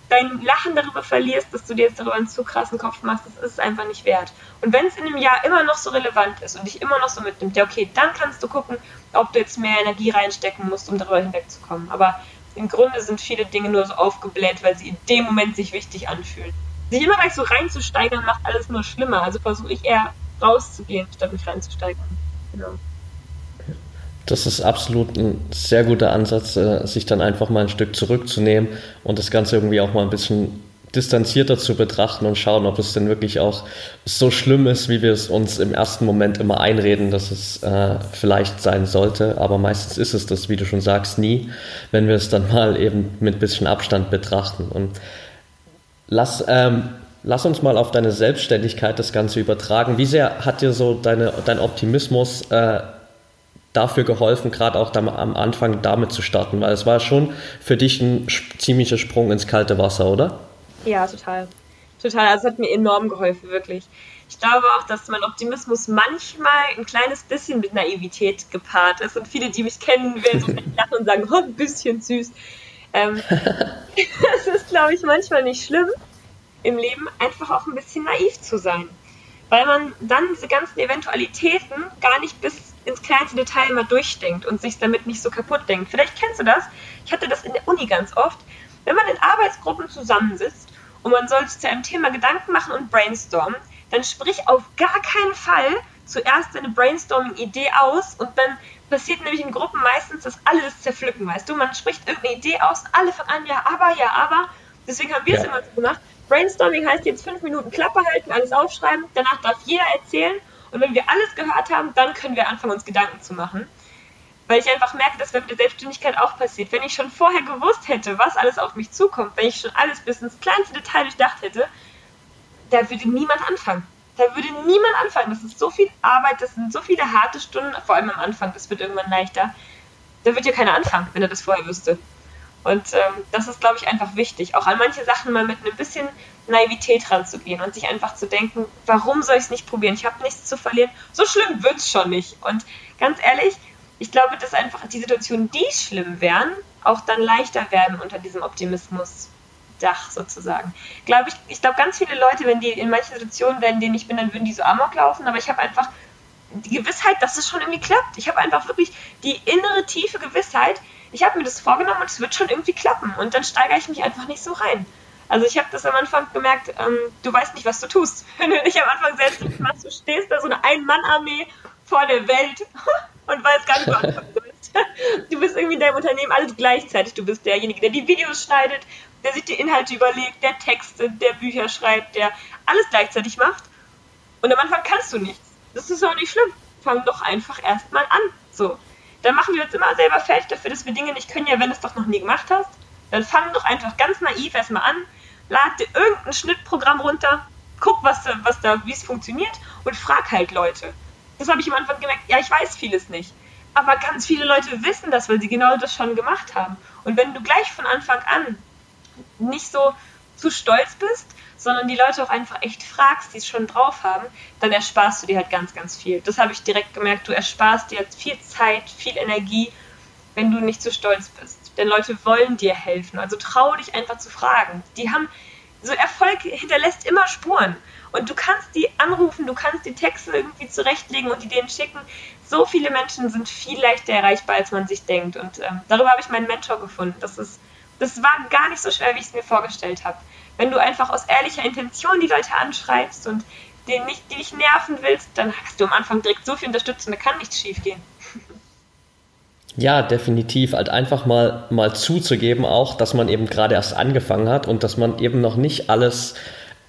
dein Lachen darüber verlierst, dass du dir jetzt darüber einen zu krassen Kopf machst. Das ist es einfach nicht wert. Und wenn es in einem Jahr immer noch so relevant ist und dich immer noch so mitnimmt, ja okay, dann kannst du gucken, ob du jetzt mehr Energie reinstecken musst, um darüber hinwegzukommen. Aber im Grunde sind viele Dinge nur so aufgebläht, weil sie in dem Moment sich wichtig anfühlen. Sich immer gleich so reinzusteigern, macht alles nur schlimmer. Also versuche ich eher rauszugehen, statt mich reinzusteigern. Genau. Das ist absolut ein sehr guter Ansatz, äh, sich dann einfach mal ein Stück zurückzunehmen und das Ganze irgendwie auch mal ein bisschen distanzierter zu betrachten und schauen, ob es denn wirklich auch so schlimm ist, wie wir es uns im ersten Moment immer einreden, dass es äh, vielleicht sein sollte. Aber meistens ist es das, wie du schon sagst, nie, wenn wir es dann mal eben mit bisschen Abstand betrachten. Und lass, ähm, lass uns mal auf deine Selbstständigkeit das Ganze übertragen. Wie sehr hat dir so deine, dein Optimismus äh, dafür geholfen, gerade auch am Anfang damit zu starten? Weil es war schon für dich ein ziemlicher Sprung ins kalte Wasser, oder? Ja, total. Total. Also es hat mir enorm geholfen, wirklich. Ich glaube auch, dass mein Optimismus manchmal ein kleines bisschen mit Naivität gepaart ist. Und viele, die mich kennen, werden so lachen und sagen, oh, ein bisschen süß. Ähm, es ist, glaube ich, manchmal nicht schlimm, im Leben einfach auch ein bisschen naiv zu sein. Weil man dann diese ganzen Eventualitäten gar nicht bis ins kleinste Detail mal durchdenkt und sich damit nicht so kaputt denkt. Vielleicht kennst du das. Ich hatte das in der Uni ganz oft. Wenn man in Arbeitsgruppen zusammensitzt und man soll sich zu einem Thema Gedanken machen und brainstormen, dann sprich auf gar keinen Fall zuerst deine Brainstorming-Idee aus und dann passiert nämlich in Gruppen meistens, dass alle das zerpflücken, weißt du? Man spricht irgendeine Idee aus, alle fangen an, ja, aber, ja, aber. Deswegen haben wir es ja. immer so gemacht. Brainstorming heißt jetzt fünf Minuten Klappe halten, alles aufschreiben, danach darf jeder erzählen und wenn wir alles gehört haben, dann können wir anfangen, uns Gedanken zu machen. Weil ich einfach merke, dass mit der Selbstständigkeit auch passiert. Wenn ich schon vorher gewusst hätte, was alles auf mich zukommt, wenn ich schon alles bis ins kleinste Detail durchdacht hätte, da würde niemand anfangen. Da würde niemand anfangen. Das ist so viel Arbeit, das sind so viele harte Stunden, vor allem am Anfang, das wird irgendwann leichter. Da wird ja keiner anfangen, wenn er das vorher wüsste. Und ähm, das ist, glaube ich, einfach wichtig, auch an manche Sachen mal mit ein bisschen Naivität ranzugehen und sich einfach zu denken, warum soll ich es nicht probieren? Ich habe nichts zu verlieren. So schlimm wird es schon nicht. Und ganz ehrlich, ich glaube, dass einfach die Situationen, die schlimm wären, auch dann leichter werden unter diesem Optimismus-Dach sozusagen. Glaube ich, ich glaube, ganz viele Leute, wenn die in manchen Situationen, in denen ich bin, dann würden die so amok laufen, aber ich habe einfach die Gewissheit, dass es schon irgendwie klappt. Ich habe einfach wirklich die innere, tiefe Gewissheit, ich habe mir das vorgenommen und es wird schon irgendwie klappen. Und dann steigere ich mich einfach nicht so rein. Also ich habe das am Anfang gemerkt, ähm, du weißt nicht, was du tust. Wenn du nicht am Anfang selbst nicht machst, du stehst da so eine Ein-Mann-Armee vor der Welt und weißt gar nicht, was du sollst. Du bist irgendwie in deinem Unternehmen alles gleichzeitig. Du bist derjenige, der die Videos schneidet, der sich die Inhalte überlegt, der Texte, der Bücher schreibt, der alles gleichzeitig macht. Und am Anfang kannst du nichts. Das ist auch nicht schlimm. Fang doch einfach erstmal an. So. Dann machen wir uns immer selber fertig dafür, dass wir Dinge nicht können, ja, wenn du es doch noch nie gemacht hast. Dann fang doch einfach ganz naiv erstmal an, lad dir irgendein Schnittprogramm runter, guck, was, was da, wie es funktioniert und frag halt Leute. Das habe ich am Anfang gemerkt, ja, ich weiß vieles nicht. Aber ganz viele Leute wissen das, weil sie genau das schon gemacht haben. Und wenn du gleich von Anfang an nicht so zu stolz bist, sondern die Leute auch einfach echt fragst, die es schon drauf haben, dann ersparst du dir halt ganz, ganz viel. Das habe ich direkt gemerkt. Du ersparst dir jetzt viel Zeit, viel Energie, wenn du nicht zu stolz bist. Denn Leute wollen dir helfen. Also trau dich einfach zu fragen. Die haben so Erfolg hinterlässt immer Spuren. Und du kannst die anrufen, du kannst die Texte irgendwie zurechtlegen und die denen schicken. So viele Menschen sind viel leichter erreichbar, als man sich denkt. Und ähm, darüber habe ich meinen Mentor gefunden. Das, ist, das war gar nicht so schwer, wie ich es mir vorgestellt habe. Wenn du einfach aus ehrlicher Intention die Leute anschreibst und den nicht, die dich nerven willst, dann hast du am Anfang direkt so viel Unterstützung, da kann nichts schief gehen. Ja, definitiv. Halt einfach mal, mal zuzugeben auch, dass man eben gerade erst angefangen hat und dass man eben noch nicht alles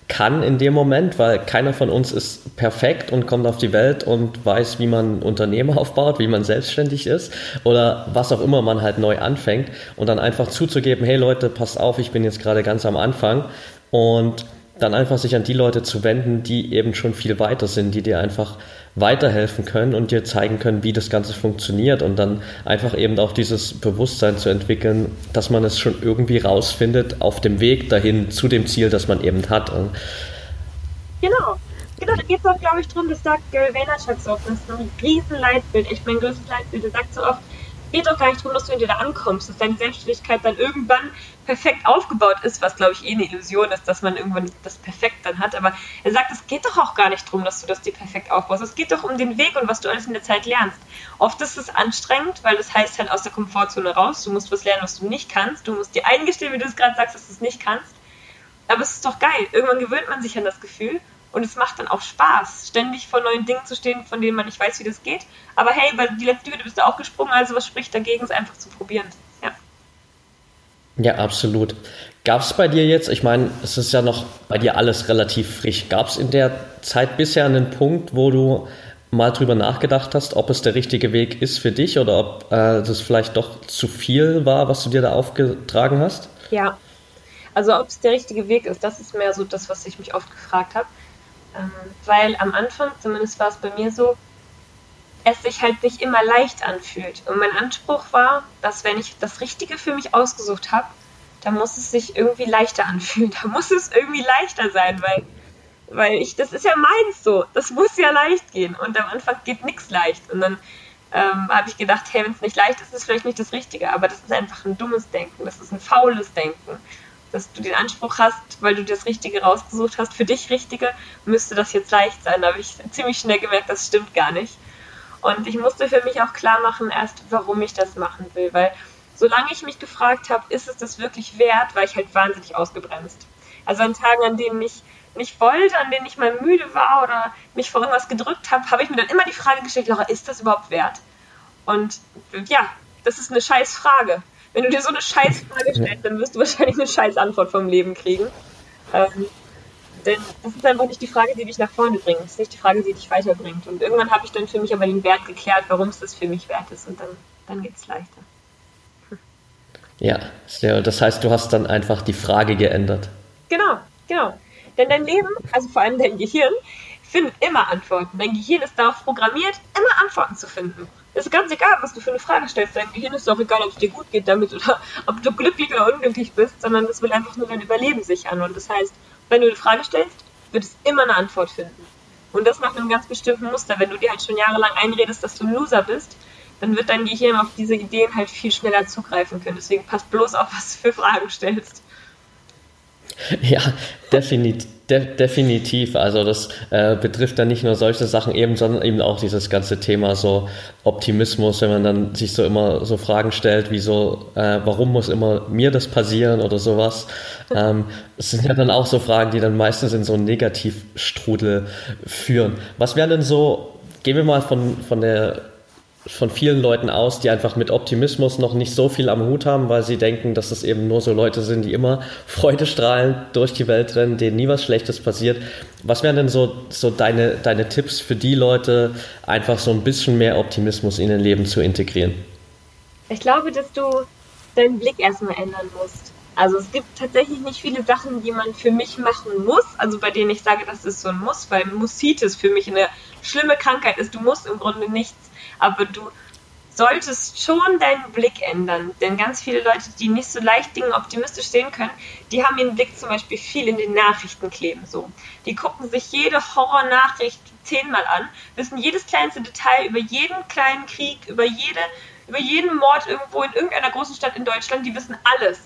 kann in dem Moment, weil keiner von uns ist perfekt und kommt auf die Welt und weiß, wie man Unternehmen aufbaut, wie man selbstständig ist oder was auch immer man halt neu anfängt und dann einfach zuzugeben, hey Leute, passt auf, ich bin jetzt gerade ganz am Anfang und dann einfach sich an die Leute zu wenden, die eben schon viel weiter sind, die dir einfach weiterhelfen können und dir zeigen können, wie das Ganze funktioniert und dann einfach eben auch dieses Bewusstsein zu entwickeln, dass man es schon irgendwie rausfindet auf dem Weg dahin zu dem Ziel, das man eben hat. Genau. Genau, da geht es auch, glaube ich, drum, das sagt Gary Vaynerchuk so oft, das ist ein riesen Leitbild, echt mein größtes Leitbild, er sagt so oft, geht doch gar nicht darum, dass du in dir da ankommst, dass deine Selbstständigkeit dann irgendwann perfekt aufgebaut ist, was glaube ich eh eine Illusion ist, dass man irgendwann das perfekt dann hat. Aber er sagt, es geht doch auch gar nicht darum, dass du das dir perfekt aufbaust. Es geht doch um den Weg und was du alles in der Zeit lernst. Oft ist es anstrengend, weil das heißt halt aus der Komfortzone raus. Du musst was lernen, was du nicht kannst. Du musst dir eingestehen, wie du es gerade sagst, dass du es nicht kannst. Aber es ist doch geil. Irgendwann gewöhnt man sich an das Gefühl und es macht dann auch Spaß, ständig vor neuen Dingen zu stehen, von denen man nicht weiß, wie das geht. Aber hey, bei die letzte Hürde bist du auch gesprungen, also was spricht dagegen, es einfach zu probieren. Ja. Absolut. Gab es bei dir jetzt, ich meine, es ist ja noch bei dir alles relativ frisch, gab es in der Zeit bisher einen Punkt, wo du mal drüber nachgedacht hast, ob es der richtige Weg ist für dich oder ob äh, das vielleicht doch zu viel war, was du dir da aufgetragen hast? Ja, also ob es der richtige Weg ist, das ist mehr so das, was ich mich oft gefragt habe. Ähm, weil am Anfang, zumindest war es bei mir so, es sich halt nicht immer leicht anfühlt. Und mein Anspruch war, dass wenn ich das Richtige für mich ausgesucht habe, dann muss es sich irgendwie leichter anfühlen. Da muss es irgendwie leichter sein, weil, weil ich, das ist ja meins so. Das muss ja leicht gehen. Und am Anfang geht nichts leicht. Und dann ähm, habe ich gedacht, hey, wenn es nicht leicht ist, ist es vielleicht nicht das Richtige. Aber das ist einfach ein dummes Denken. Das ist ein faules Denken dass du den Anspruch hast, weil du das Richtige rausgesucht hast, für dich Richtige, müsste das jetzt leicht sein. Da habe ich ziemlich schnell gemerkt, das stimmt gar nicht. Und ich musste für mich auch klar machen, erst warum ich das machen will, weil solange ich mich gefragt habe, ist es das wirklich wert, war ich halt wahnsinnig ausgebremst. Also an Tagen, an denen ich nicht wollte, an denen ich mal müde war oder mich vor irgendwas gedrückt habe, habe ich mir dann immer die Frage gestellt, Laura, ist das überhaupt wert? Und ja, das ist eine scheiß Frage. Wenn du dir so eine Scheißfrage stellst, dann wirst du wahrscheinlich eine Scheißantwort vom Leben kriegen. Ähm, denn das ist einfach nicht die Frage, die dich nach vorne bringt. Das ist nicht die Frage, die dich weiterbringt. Und irgendwann habe ich dann für mich aber den Wert geklärt, warum es das für mich wert ist. Und dann, dann geht es leichter. Ja, das heißt, du hast dann einfach die Frage geändert. Genau, genau. Denn dein Leben, also vor allem dein Gehirn, findet immer Antworten. Dein Gehirn ist darauf programmiert, immer Antworten zu finden. Es ist ganz egal, was du für eine Frage stellst. Dein Gehirn ist auch egal, ob es dir gut geht damit oder ob du glücklich oder unglücklich bist, sondern es will einfach nur dein Überleben sichern. Und das heißt, wenn du eine Frage stellst, wird es immer eine Antwort finden. Und das nach einem ganz bestimmten Muster. Wenn du dir halt schon jahrelang einredest, dass du ein Loser bist, dann wird dein Gehirn auf diese Ideen halt viel schneller zugreifen können. Deswegen passt bloß auf, was du für Fragen stellst. Ja, definitiv. De definitiv. Also das äh, betrifft dann nicht nur solche Sachen eben, sondern eben auch dieses ganze Thema so Optimismus, wenn man dann sich so immer so Fragen stellt, wie so, äh, warum muss immer mir das passieren oder sowas. Ähm, es sind ja dann auch so Fragen, die dann meistens in so einen Negativstrudel führen. Was wäre denn so, gehen wir mal von, von der von vielen Leuten aus, die einfach mit Optimismus noch nicht so viel am Hut haben, weil sie denken, dass es eben nur so Leute sind, die immer freudestrahlend durch die Welt rennen, denen nie was Schlechtes passiert. Was wären denn so, so deine, deine Tipps für die Leute, einfach so ein bisschen mehr Optimismus in ihr Leben zu integrieren? Ich glaube, dass du deinen Blick erstmal ändern musst. Also es gibt tatsächlich nicht viele Sachen, die man für mich machen muss, also bei denen ich sage, das ist so ein Muss, weil Musitis für mich eine schlimme Krankheit ist. Du musst im Grunde nichts aber du solltest schon deinen Blick ändern. Denn ganz viele Leute, die nicht so leicht Dinge optimistisch sehen können, die haben ihren Blick zum Beispiel viel in den Nachrichten kleben. So. Die gucken sich jede Horrornachricht zehnmal an, wissen jedes kleinste Detail über jeden kleinen Krieg, über, jede, über jeden Mord irgendwo in irgendeiner großen Stadt in Deutschland, die wissen alles.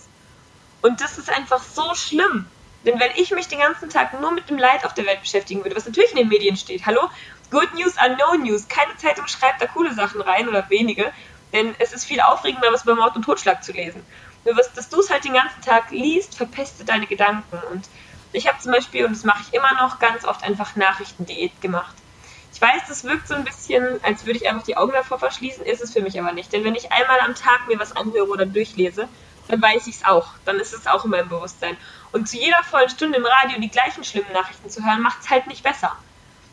Und das ist einfach so schlimm. Denn wenn ich mich den ganzen Tag nur mit dem Leid auf der Welt beschäftigen würde, was natürlich in den Medien steht, hallo, Good News are no News, keine Zeitung schreibt da coole Sachen rein oder wenige, denn es ist viel aufregender, was über Mord und Totschlag zu lesen. Nur was, dass du es halt den ganzen Tag liest, verpestet deine Gedanken. Und ich habe zum Beispiel, und das mache ich immer noch, ganz oft einfach Nachrichtendiät gemacht. Ich weiß, das wirkt so ein bisschen, als würde ich einfach die Augen davor verschließen, ist es für mich aber nicht. Denn wenn ich einmal am Tag mir was anhöre oder durchlese, dann weiß ich es auch. Dann ist es auch in meinem Bewusstsein. Und zu jeder vollen Stunde im Radio die gleichen schlimmen Nachrichten zu hören, macht es halt nicht besser.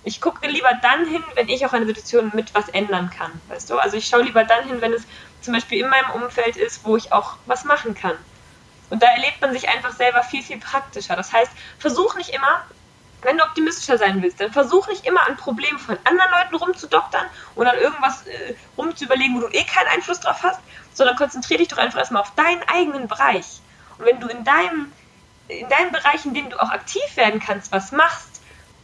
Ich gucke lieber dann hin, wenn ich auch eine Situation mit was ändern kann. Weißt du? Also ich schaue lieber dann hin, wenn es zum Beispiel in meinem Umfeld ist, wo ich auch was machen kann. Und da erlebt man sich einfach selber viel, viel praktischer. Das heißt, versuch nicht immer, wenn du optimistischer sein willst, dann versuch nicht immer an Problemen von anderen Leuten rumzudoktern und an irgendwas äh, rumzuüberlegen, wo du eh keinen Einfluss drauf hast, sondern konzentriere dich doch einfach erstmal auf deinen eigenen Bereich. Und wenn du in deinem, in deinem Bereich, in dem du auch aktiv werden kannst, was machst,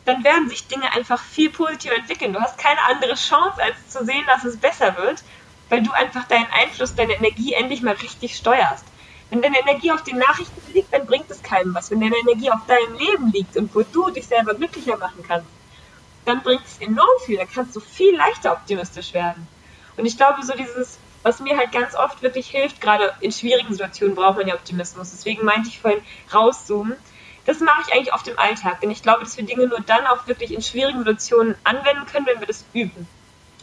dann werden sich Dinge einfach viel positiver entwickeln. Du hast keine andere Chance, als zu sehen, dass es besser wird, weil du einfach deinen Einfluss, deine Energie endlich mal richtig steuerst. Wenn deine Energie auf den Nachrichten liegt, dann bringt es keinem was. Wenn deine Energie auf deinem Leben liegt und wo du dich selber glücklicher machen kannst, dann bringt es enorm viel. Dann kannst du viel leichter optimistisch werden. Und ich glaube, so dieses, was mir halt ganz oft wirklich hilft, gerade in schwierigen Situationen braucht man ja Optimismus. Deswegen meinte ich vorhin rauszoomen. Das mache ich eigentlich oft im Alltag, denn ich glaube, dass wir Dinge nur dann auch wirklich in schwierigen Situationen anwenden können, wenn wir das üben.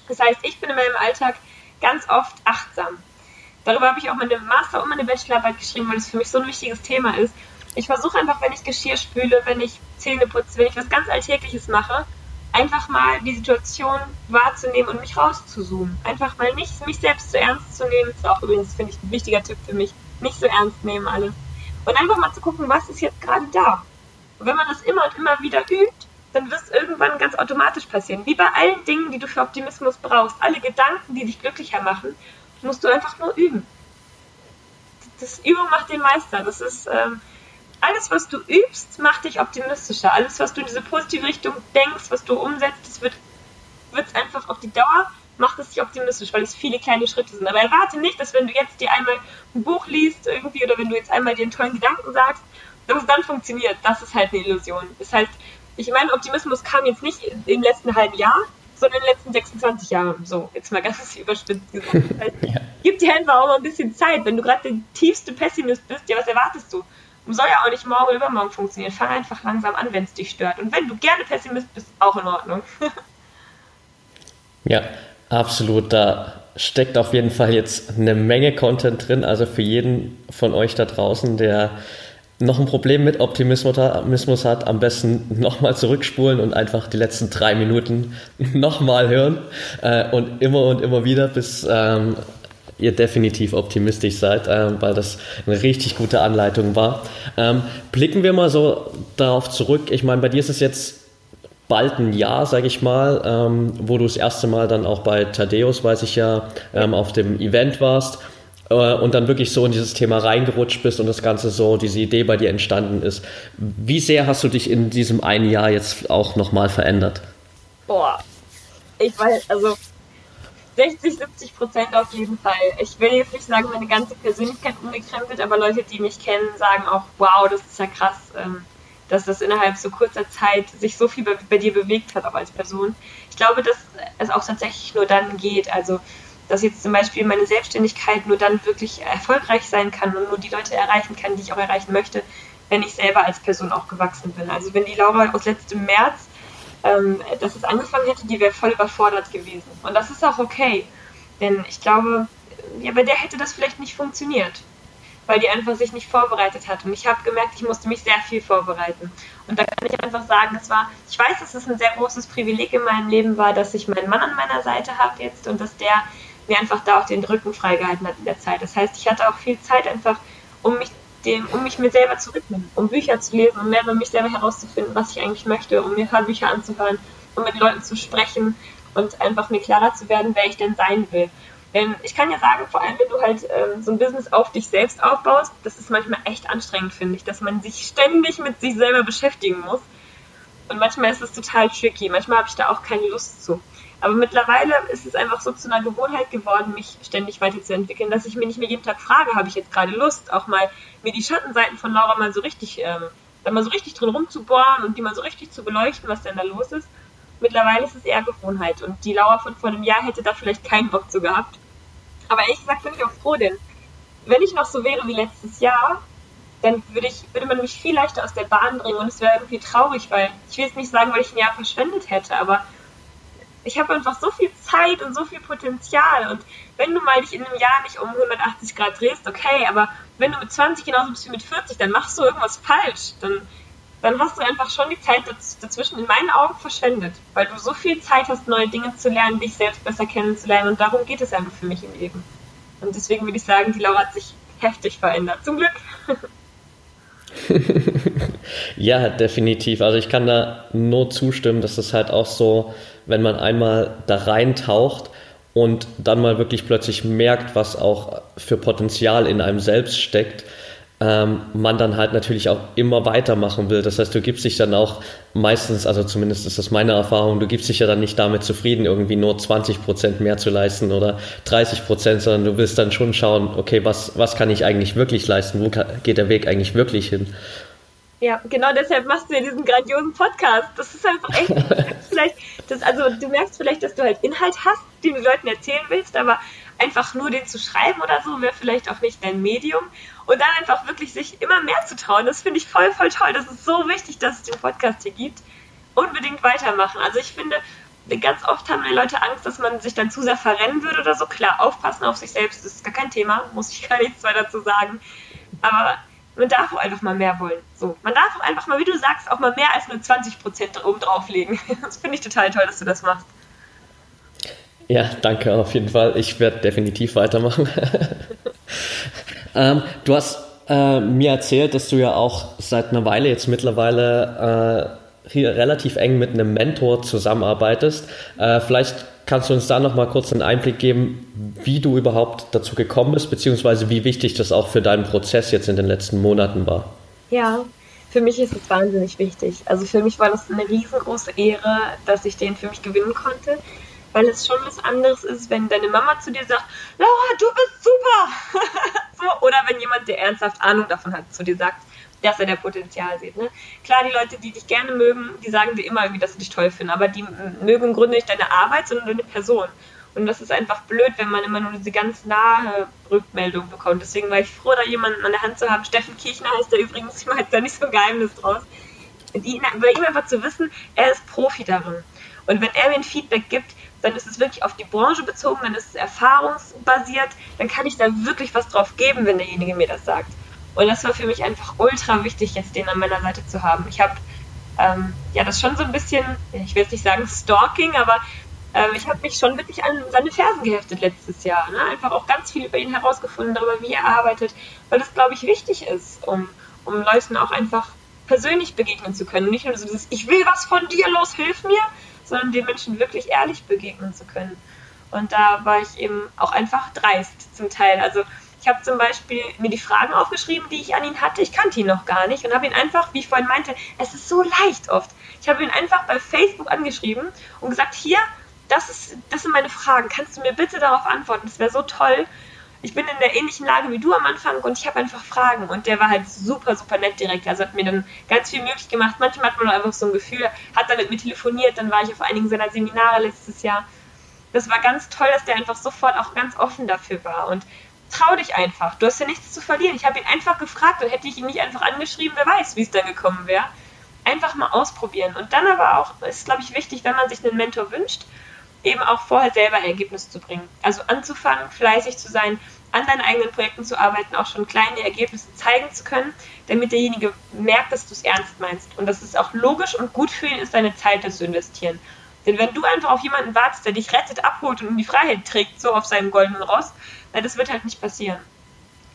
Das heißt, ich bin in meinem Alltag ganz oft achtsam. Darüber habe ich auch meine Master- und meine Bachelorarbeit geschrieben, weil es für mich so ein wichtiges Thema ist. Ich versuche einfach, wenn ich Geschirr spüle, wenn ich Zähne putze, wenn ich was ganz Alltägliches mache, einfach mal die Situation wahrzunehmen und mich rauszuzoomen. Einfach mal nicht mich selbst zu ernst zu nehmen. Das ist auch übrigens, finde ich, ein wichtiger Tipp für mich. Nicht so ernst nehmen alles. Und einfach mal zu gucken, was ist jetzt gerade da. Und wenn man das immer und immer wieder übt, dann wird es irgendwann ganz automatisch passieren. Wie bei allen Dingen, die du für Optimismus brauchst. Alle Gedanken, die dich glücklicher machen, musst du einfach nur üben. Das Übung macht den Meister. Das ist ähm, alles, was du übst, macht dich optimistischer. Alles, was du in diese positive Richtung denkst, was du umsetzt, das wird es einfach auf die Dauer macht es dich optimistisch, weil es viele kleine Schritte sind. Aber erwarte nicht, dass wenn du jetzt dir einmal ein Buch liest irgendwie oder wenn du jetzt einmal dir einen tollen Gedanken sagst, dass es dann funktioniert. Das ist halt eine Illusion. Das heißt, ich meine, Optimismus kam jetzt nicht im letzten halben Jahr, sondern in den letzten 26 Jahren. So, jetzt mal ganz überspitzt gesagt. Das heißt, ja. Gib dir einfach auch mal ein bisschen Zeit. Wenn du gerade der tiefste Pessimist bist, ja, was erwartest du? Soll ja auch nicht morgen oder übermorgen funktionieren. Fang einfach langsam an, wenn es dich stört. Und wenn du gerne Pessimist bist, auch in Ordnung. ja, absolut. Da steckt auf jeden Fall jetzt eine Menge Content drin. Also für jeden von euch da draußen, der noch ein Problem mit Optimismus hat, am besten nochmal zurückspulen und einfach die letzten drei Minuten nochmal hören äh, und immer und immer wieder, bis ähm, ihr definitiv optimistisch seid, äh, weil das eine richtig gute Anleitung war. Ähm, blicken wir mal so darauf zurück. Ich meine, bei dir ist es jetzt bald ein Jahr, sage ich mal, ähm, wo du das erste Mal dann auch bei Thaddeus, weiß ich ja, ähm, auf dem Event warst. Äh, und dann wirklich so in dieses Thema reingerutscht bist und das Ganze so, diese Idee bei dir entstanden ist. Wie sehr hast du dich in diesem einen Jahr jetzt auch nochmal verändert? Boah, ich weiß, also 60, 70 Prozent auf jeden Fall. Ich will jetzt nicht sagen, meine ganze Persönlichkeit umgekrempelt, aber Leute, die mich kennen, sagen auch, wow, das ist ja krass, ähm, dass das innerhalb so kurzer Zeit sich so viel bei, bei dir bewegt hat, auch als Person. Ich glaube, dass es auch tatsächlich nur dann geht. Also dass jetzt zum Beispiel meine Selbstständigkeit nur dann wirklich erfolgreich sein kann und nur die Leute erreichen kann, die ich auch erreichen möchte, wenn ich selber als Person auch gewachsen bin. Also wenn die Laura aus letztem März, ähm, dass es angefangen hätte, die wäre voll überfordert gewesen. Und das ist auch okay. Denn ich glaube, ja, bei der hätte das vielleicht nicht funktioniert. Weil die einfach sich nicht vorbereitet hat. Und ich habe gemerkt, ich musste mich sehr viel vorbereiten. Und da kann ich einfach sagen, es war, ich weiß, dass es ein sehr großes Privileg in meinem Leben war, dass ich meinen Mann an meiner Seite habe jetzt und dass der mir einfach da auch den Rücken freigehalten hat in der Zeit. Das heißt, ich hatte auch viel Zeit einfach, um mich dem, um mich mir selber zu widmen, um Bücher zu lesen, um mehr über mich selber herauszufinden, was ich eigentlich möchte, um mir Hörbücher anzuhören, um mit Leuten zu sprechen und einfach mir klarer zu werden, wer ich denn sein will. Denn ich kann ja sagen, vor allem wenn du halt ähm, so ein Business auf dich selbst aufbaust, das ist manchmal echt anstrengend, finde ich, dass man sich ständig mit sich selber beschäftigen muss. Und manchmal ist es total tricky. Manchmal habe ich da auch keine Lust zu. Aber mittlerweile ist es einfach so zu einer Gewohnheit geworden, mich ständig weiterzuentwickeln, dass ich mir nicht mehr jeden Tag frage, habe ich jetzt gerade Lust, auch mal mir die Schattenseiten von Laura mal so richtig ähm, da mal so richtig drin rumzubohren und die mal so richtig zu beleuchten, was denn da los ist. Mittlerweile ist es eher Gewohnheit und die Lauer von vor einem Jahr hätte da vielleicht keinen Bock zu gehabt. Aber ehrlich gesagt bin ich auch froh, denn wenn ich noch so wäre wie letztes Jahr, dann würde, ich, würde man mich viel leichter aus der Bahn bringen und es wäre irgendwie traurig, weil ich will jetzt nicht sagen, weil ich ein Jahr verschwendet hätte, aber ich habe einfach so viel Zeit und so viel Potenzial und wenn du mal dich in einem Jahr nicht um 180 Grad drehst, okay, aber wenn du mit 20 genauso bist wie mit 40, dann machst du irgendwas falsch, dann, dann hast du einfach schon die Zeit dazwischen in meinen Augen verschwendet, weil du so viel Zeit hast, neue Dinge zu lernen, dich selbst besser kennenzulernen und darum geht es einfach für mich im Leben. Und deswegen würde ich sagen, die Laura hat sich heftig verändert. Zum Glück. ja, definitiv. Also ich kann da nur zustimmen, dass es halt auch so, wenn man einmal da reintaucht und dann mal wirklich plötzlich merkt, was auch für Potenzial in einem selbst steckt, ähm, man dann halt natürlich auch immer weitermachen will. Das heißt, du gibst dich dann auch meistens, also zumindest ist das meine Erfahrung, du gibst dich ja dann nicht damit zufrieden, irgendwie nur 20 Prozent mehr zu leisten oder 30 Prozent, sondern du willst dann schon schauen, okay, was, was kann ich eigentlich wirklich leisten? Wo geht der Weg eigentlich wirklich hin? Ja, genau deshalb machst du ja diesen grandiosen Podcast. Das ist einfach echt, vielleicht, das, also du merkst vielleicht, dass du halt Inhalt hast, den du Leuten erzählen willst, aber einfach nur den zu schreiben oder so wäre vielleicht auch nicht dein Medium und dann einfach wirklich sich immer mehr zu trauen. Das finde ich voll, voll toll. Das ist so wichtig, dass es den Podcast hier gibt. Unbedingt weitermachen. Also ich finde, ganz oft haben die Leute Angst, dass man sich dann zu sehr verrennen würde oder so. Klar, aufpassen auf sich selbst ist gar kein Thema, muss ich gar nichts weiter dazu sagen. Aber man darf auch einfach mal mehr wollen. So, man darf auch einfach mal, wie du sagst, auch mal mehr als nur 20% oben drauflegen. Das finde ich total toll, dass du das machst. Ja, danke auf jeden Fall. Ich werde definitiv weitermachen. Ähm, du hast äh, mir erzählt, dass du ja auch seit einer Weile jetzt mittlerweile äh, hier relativ eng mit einem Mentor zusammenarbeitest. Äh, vielleicht kannst du uns da noch mal kurz einen Einblick geben, wie du überhaupt dazu gekommen bist, beziehungsweise wie wichtig das auch für deinen Prozess jetzt in den letzten Monaten war. Ja, für mich ist es wahnsinnig wichtig. Also für mich war das eine riesengroße Ehre, dass ich den für mich gewinnen konnte weil es schon was anderes ist, wenn deine Mama zu dir sagt, Laura, du bist super. so, oder wenn jemand, der ernsthaft Ahnung davon hat, zu dir sagt, dass er der Potenzial sieht. Ne? Klar, die Leute, die dich gerne mögen, die sagen dir immer irgendwie, dass sie dich toll finden, aber die mögen im Grunde nicht deine Arbeit, sondern deine Person. Und das ist einfach blöd, wenn man immer nur diese ganz nahe Rückmeldung bekommt. Deswegen war ich froh, da jemanden an der Hand zu haben. Steffen Kirchner heißt der übrigens, ich mache jetzt da nicht so ein Geheimnis draus. Die, bei ihm einfach zu wissen, er ist Profi darin. Und wenn er mir ein Feedback gibt, dann ist es wirklich auf die Branche bezogen, dann ist es erfahrungsbasiert, dann kann ich da wirklich was drauf geben, wenn derjenige mir das sagt. Und das war für mich einfach ultra wichtig, jetzt den an meiner Seite zu haben. Ich habe ähm, ja das schon so ein bisschen, ich will jetzt nicht sagen Stalking, aber ähm, ich habe mich schon wirklich an seine Fersen geheftet letztes Jahr. Ne? Einfach auch ganz viel über ihn herausgefunden, darüber, wie er arbeitet, weil das, glaube ich, wichtig ist, um, um Leuten auch einfach persönlich begegnen zu können. nicht nur so dieses, ich will was von dir, los, hilf mir, sondern den Menschen wirklich ehrlich begegnen zu können. Und da war ich eben auch einfach dreist zum Teil. Also ich habe zum Beispiel mir die Fragen aufgeschrieben, die ich an ihn hatte. Ich kannte ihn noch gar nicht und habe ihn einfach, wie ich vorhin meinte, es ist so leicht oft. Ich habe ihn einfach bei Facebook angeschrieben und gesagt, hier, das, ist, das sind meine Fragen. Kannst du mir bitte darauf antworten? Das wäre so toll ich bin in der ähnlichen Lage wie du am Anfang und ich habe einfach Fragen. Und der war halt super, super nett direkt. Also hat mir dann ganz viel möglich gemacht. Manchmal hat man einfach so ein Gefühl, hat dann mit mir telefoniert, dann war ich auf einigen seiner Seminare letztes Jahr. Das war ganz toll, dass der einfach sofort auch ganz offen dafür war. Und trau dich einfach. Du hast ja nichts zu verlieren. Ich habe ihn einfach gefragt und hätte ich ihn nicht einfach angeschrieben, wer weiß, wie es dann gekommen wäre. Einfach mal ausprobieren. Und dann aber auch, ist glaube ich wichtig, wenn man sich einen Mentor wünscht, eben auch vorher selber Ergebnisse zu bringen. Also anzufangen, fleißig zu sein, an deinen eigenen Projekten zu arbeiten, auch schon kleine Ergebnisse zeigen zu können, damit derjenige merkt, dass du es ernst meinst. Und dass es auch logisch und gut für ihn ist, deine Zeit zu investieren. Denn wenn du einfach auf jemanden wartest, der dich rettet, abholt und in die Freiheit trägt, so auf seinem goldenen Ross, na, das wird halt nicht passieren.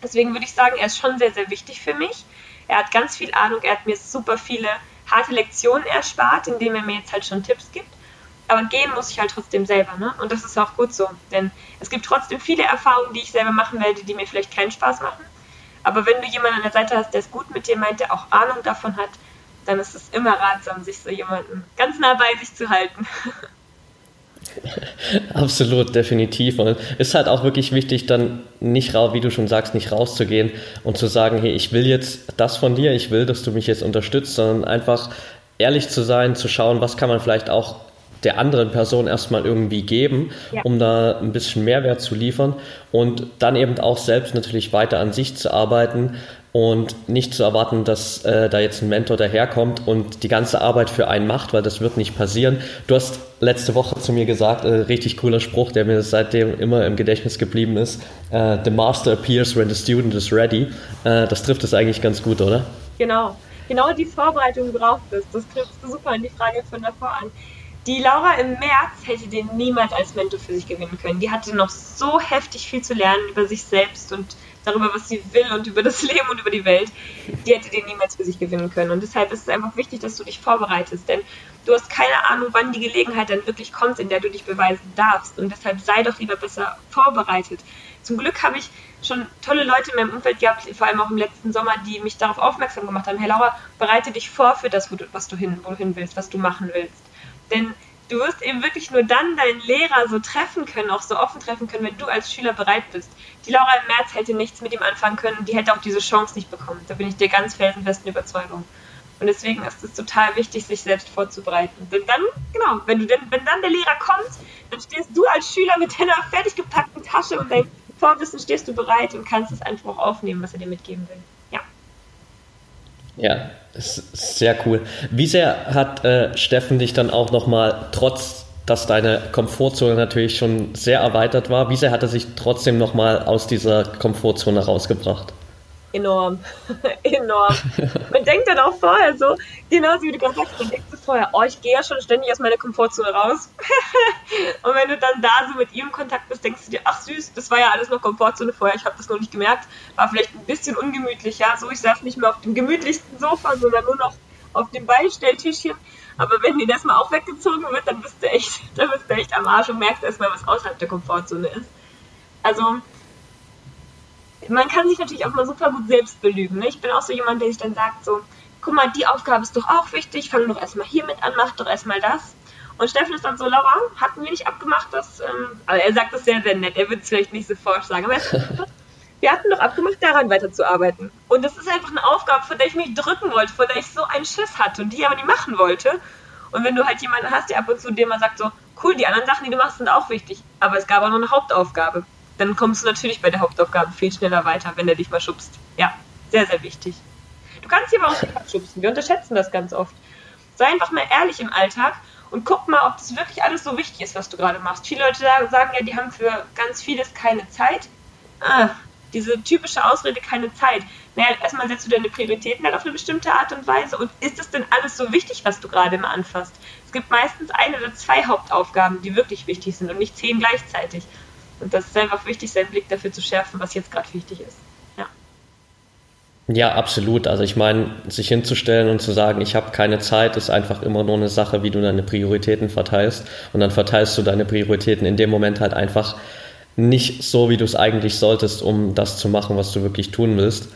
Deswegen würde ich sagen, er ist schon sehr, sehr wichtig für mich. Er hat ganz viel Ahnung, er hat mir super viele harte Lektionen erspart, indem er mir jetzt halt schon Tipps gibt aber gehen muss ich halt trotzdem selber, ne? Und das ist auch gut so, denn es gibt trotzdem viele Erfahrungen, die ich selber machen werde, die mir vielleicht keinen Spaß machen. Aber wenn du jemanden an der Seite hast, der es gut mit dir meint, der auch Ahnung davon hat, dann ist es immer ratsam, sich so jemanden ganz nah bei sich zu halten. Absolut, definitiv. Und es ist halt auch wirklich wichtig, dann nicht raus, wie du schon sagst, nicht rauszugehen und zu sagen, hey, ich will jetzt das von dir, ich will, dass du mich jetzt unterstützt, sondern einfach ehrlich zu sein, zu schauen, was kann man vielleicht auch der anderen Person erstmal irgendwie geben, ja. um da ein bisschen Mehrwert zu liefern und dann eben auch selbst natürlich weiter an sich zu arbeiten und nicht zu erwarten, dass äh, da jetzt ein Mentor daherkommt und die ganze Arbeit für einen macht, weil das wird nicht passieren. Du hast letzte Woche zu mir gesagt, äh, richtig cooler Spruch, der mir seitdem immer im Gedächtnis geblieben ist. Äh, the master appears when the student is ready. Äh, das trifft es eigentlich ganz gut, oder? Genau. Genau die Vorbereitung braucht es. Das trifft super an die Frage von davor an. Die Laura im März hätte den niemals als Mentor für sich gewinnen können. Die hatte noch so heftig viel zu lernen über sich selbst und darüber, was sie will und über das Leben und über die Welt. Die hätte den niemals für sich gewinnen können. Und deshalb ist es einfach wichtig, dass du dich vorbereitest. Denn du hast keine Ahnung, wann die Gelegenheit dann wirklich kommt, in der du dich beweisen darfst. Und deshalb sei doch lieber besser vorbereitet. Zum Glück habe ich schon tolle Leute in meinem Umfeld gehabt, vor allem auch im letzten Sommer, die mich darauf aufmerksam gemacht haben. Hey Laura, bereite dich vor für das, wo du, was du hin, wohin willst, was du machen willst. Denn du wirst eben wirklich nur dann deinen Lehrer so treffen können, auch so offen treffen können, wenn du als Schüler bereit bist. Die Laura im März hätte nichts mit ihm anfangen können, die hätte auch diese Chance nicht bekommen. Da bin ich dir ganz felsenfesten Überzeugung. Und deswegen ist es total wichtig, sich selbst vorzubereiten. Denn dann, genau, wenn, du denn, wenn dann der Lehrer kommt, dann stehst du als Schüler mit deiner fertig gepackten Tasche und deinem Vorwissen stehst du bereit und kannst es einfach auch aufnehmen, was er dir mitgeben will. Ja. Sehr cool. Wie sehr hat äh, Steffen dich dann auch nochmal, trotz dass deine Komfortzone natürlich schon sehr erweitert war, wie sehr hat er sich trotzdem nochmal aus dieser Komfortzone rausgebracht? Enorm. enorm. Man denkt dann auch vorher so, genauso wie du gerade sagst, man denkt so vorher, oh, ich gehe ja schon ständig aus meiner Komfortzone raus. und wenn du dann da so mit ihm Kontakt bist, denkst du dir, ach süß, das war ja alles noch Komfortzone vorher, ich habe das noch nicht gemerkt, war vielleicht ein bisschen ungemütlicher. So, ich saß nicht mehr auf dem gemütlichsten Sofa, sondern nur noch auf dem Beistelltischchen. Aber wenn dir das mal auch weggezogen wird, dann bist du echt, dann bist du echt am Arsch und merkst erstmal, was außerhalb der Komfortzone ist. Also, man kann sich natürlich auch mal super gut selbst belügen. Ne? Ich bin auch so jemand, der sich dann sagt so, guck mal, die Aufgabe ist doch auch wichtig, fang doch erstmal hiermit an, mach doch erstmal das. Und Steffen ist dann so, Laura, hatten wir nicht abgemacht, dass, ähm, also er sagt das sehr, sehr nett, er wird es vielleicht nicht so sagen, aber wir hatten doch abgemacht, daran weiterzuarbeiten. Und das ist einfach eine Aufgabe, vor der ich mich drücken wollte, vor der ich so einen Schiss hatte und die ich aber nicht machen wollte. Und wenn du halt jemanden hast, der ab und zu dir mal sagt so, cool, die anderen Sachen, die du machst, sind auch wichtig, aber es gab auch noch eine Hauptaufgabe dann kommst du natürlich bei der Hauptaufgabe viel schneller weiter, wenn er dich mal schubst. Ja, sehr, sehr wichtig. Du kannst dich aber auch nicht abschubsen. Wir unterschätzen das ganz oft. Sei einfach mal ehrlich im Alltag und guck mal, ob das wirklich alles so wichtig ist, was du gerade machst. Viele Leute sagen ja, die haben für ganz vieles keine Zeit. Ah, diese typische Ausrede, keine Zeit. Naja, erstmal setzt du deine Prioritäten halt auf eine bestimmte Art und Weise. Und ist es denn alles so wichtig, was du gerade immer anfasst? Es gibt meistens eine oder zwei Hauptaufgaben, die wirklich wichtig sind und nicht zehn gleichzeitig. Und das ist einfach wichtig, seinen Blick dafür zu schärfen, was jetzt gerade wichtig ist. Ja. Ja, absolut. Also ich meine, sich hinzustellen und zu sagen, ich habe keine Zeit, ist einfach immer nur eine Sache, wie du deine Prioritäten verteilst. Und dann verteilst du deine Prioritäten in dem Moment halt einfach nicht so, wie du es eigentlich solltest, um das zu machen, was du wirklich tun willst.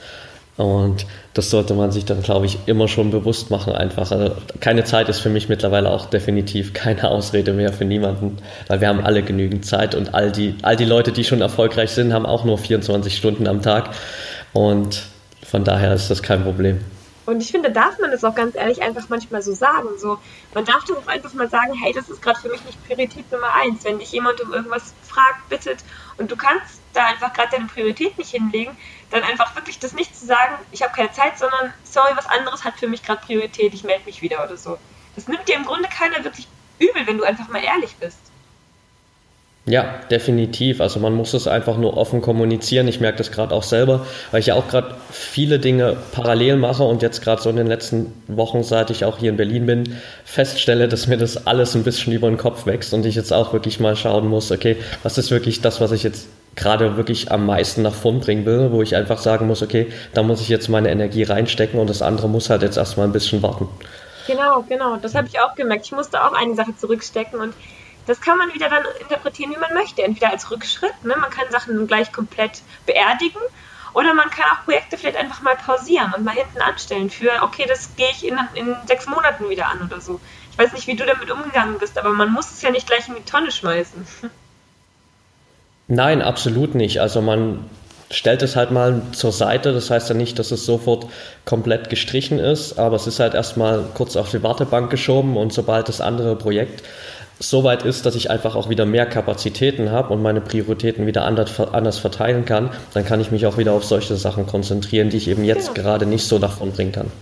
Und das sollte man sich dann, glaube ich, immer schon bewusst machen einfach. Also keine Zeit ist für mich mittlerweile auch definitiv keine Ausrede mehr für niemanden, weil wir haben alle genügend Zeit und all die, all die Leute, die schon erfolgreich sind, haben auch nur 24 Stunden am Tag. Und von daher ist das kein Problem. Und ich finde, darf man das auch ganz ehrlich einfach manchmal so sagen. So, man darf doch auch einfach mal sagen, hey, das ist gerade für mich nicht Priorität Nummer eins. Wenn dich jemand um irgendwas fragt, bittet und du kannst da einfach gerade deine Priorität nicht hinlegen, dann einfach wirklich das nicht zu sagen, ich habe keine Zeit, sondern sorry, was anderes hat für mich gerade Priorität, ich melde mich wieder oder so. Das nimmt dir im Grunde keiner wirklich übel, wenn du einfach mal ehrlich bist. Ja, definitiv. Also man muss es einfach nur offen kommunizieren. Ich merke das gerade auch selber, weil ich ja auch gerade viele Dinge parallel mache und jetzt gerade so in den letzten Wochen, seit ich auch hier in Berlin bin, feststelle, dass mir das alles ein bisschen über den Kopf wächst und ich jetzt auch wirklich mal schauen muss, okay, was ist wirklich das, was ich jetzt gerade wirklich am meisten nach vorn bringen will, wo ich einfach sagen muss, okay, da muss ich jetzt meine Energie reinstecken und das andere muss halt jetzt erstmal ein bisschen warten. Genau, genau. Das habe ich auch gemerkt. Ich musste auch eine Sache zurückstecken und das kann man wieder dann interpretieren, wie man möchte. Entweder als Rückschritt, ne? man kann Sachen gleich komplett beerdigen oder man kann auch Projekte vielleicht einfach mal pausieren und mal hinten anstellen für, okay, das gehe ich in, in sechs Monaten wieder an oder so Ich weiß nicht, wie du damit umgegangen bist, aber man muss es ja nicht gleich in die Tonne schmeißen. Nein, absolut nicht. Also man stellt es halt mal zur Seite. Das heißt ja nicht, dass es sofort komplett gestrichen ist, aber es ist halt erstmal kurz auf die Wartebank geschoben und sobald das andere Projekt so weit ist, dass ich einfach auch wieder mehr Kapazitäten habe und meine Prioritäten wieder anders verteilen kann, dann kann ich mich auch wieder auf solche Sachen konzentrieren, die ich eben jetzt genau. gerade nicht so davon bringen kann.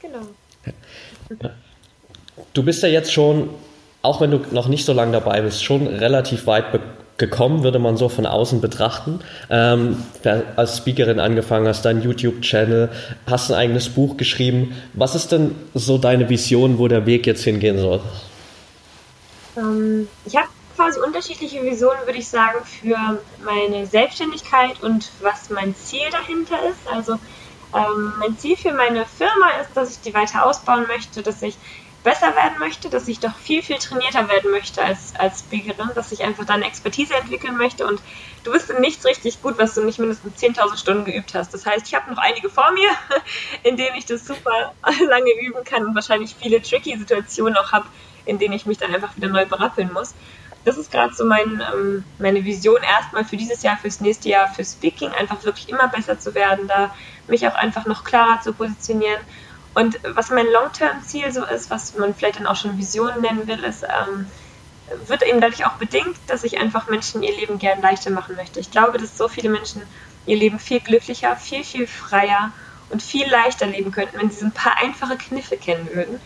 Genau. Du bist ja jetzt schon, auch wenn du noch nicht so lange dabei bist, schon relativ weit gekommen, würde man so von außen betrachten. Ähm, als Speakerin angefangen hast, dein YouTube-Channel, hast ein eigenes Buch geschrieben. Was ist denn so deine Vision, wo der Weg jetzt hingehen soll? Ähm, ich habe quasi unterschiedliche Visionen, würde ich sagen, für meine Selbstständigkeit und was mein Ziel dahinter ist. Also ähm, mein Ziel für meine Firma ist, dass ich die weiter ausbauen möchte, dass ich besser werden möchte, dass ich doch viel, viel trainierter werden möchte als, als Speakerin, dass ich einfach dann Expertise entwickeln möchte und du bist in nichts richtig gut, was du nicht mindestens 10.000 Stunden geübt hast. Das heißt, ich habe noch einige vor mir, in denen ich das super lange üben kann und wahrscheinlich viele tricky Situationen auch habe, in denen ich mich dann einfach wieder neu berappeln muss. Das ist gerade so mein, ähm, meine Vision erstmal für dieses Jahr, fürs nächste Jahr, für Speaking, einfach wirklich immer besser zu werden, da mich auch einfach noch klarer zu positionieren und was mein Long-Term-Ziel so ist, was man vielleicht dann auch schon Vision nennen will, ist, ähm, wird eben dadurch auch bedingt, dass ich einfach Menschen ihr Leben gern leichter machen möchte. Ich glaube, dass so viele Menschen ihr Leben viel glücklicher, viel, viel freier und viel leichter leben könnten, wenn sie so ein paar einfache Kniffe kennen würden.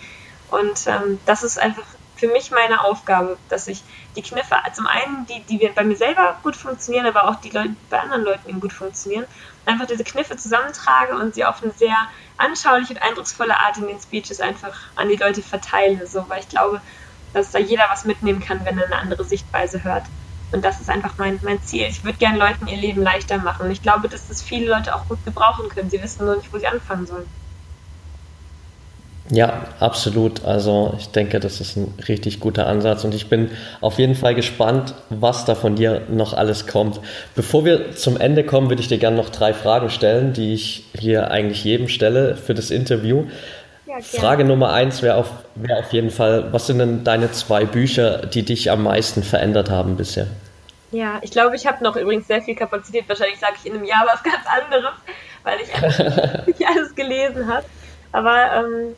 Und ähm, das ist einfach für mich meine Aufgabe, dass ich die Kniffe, zum einen die, die bei mir selber gut funktionieren, aber auch die Leute, bei anderen Leuten eben gut funktionieren, einfach diese Kniffe zusammentrage und sie auf eine sehr anschauliche und eindrucksvolle Art in den Speeches einfach an die Leute verteile, so, weil ich glaube, dass da jeder was mitnehmen kann, wenn er eine andere Sichtweise hört. Und das ist einfach mein, mein Ziel. Ich würde gerne Leuten ihr Leben leichter machen. Und ich glaube, dass das viele Leute auch gut gebrauchen können. Sie wissen nur nicht, wo sie anfangen sollen. Ja, absolut. Also ich denke, das ist ein richtig guter Ansatz und ich bin auf jeden Fall gespannt, was da von dir noch alles kommt. Bevor wir zum Ende kommen, würde ich dir gerne noch drei Fragen stellen, die ich hier eigentlich jedem stelle für das Interview. Ja, Frage Nummer eins wäre auf, wär auf jeden Fall, was sind denn deine zwei Bücher, die dich am meisten verändert haben bisher? Ja, ich glaube, ich habe noch übrigens sehr viel Kapazität. Wahrscheinlich sage ich in einem Jahr was ganz anderes, weil ich nicht alles gelesen habe. Aber ähm,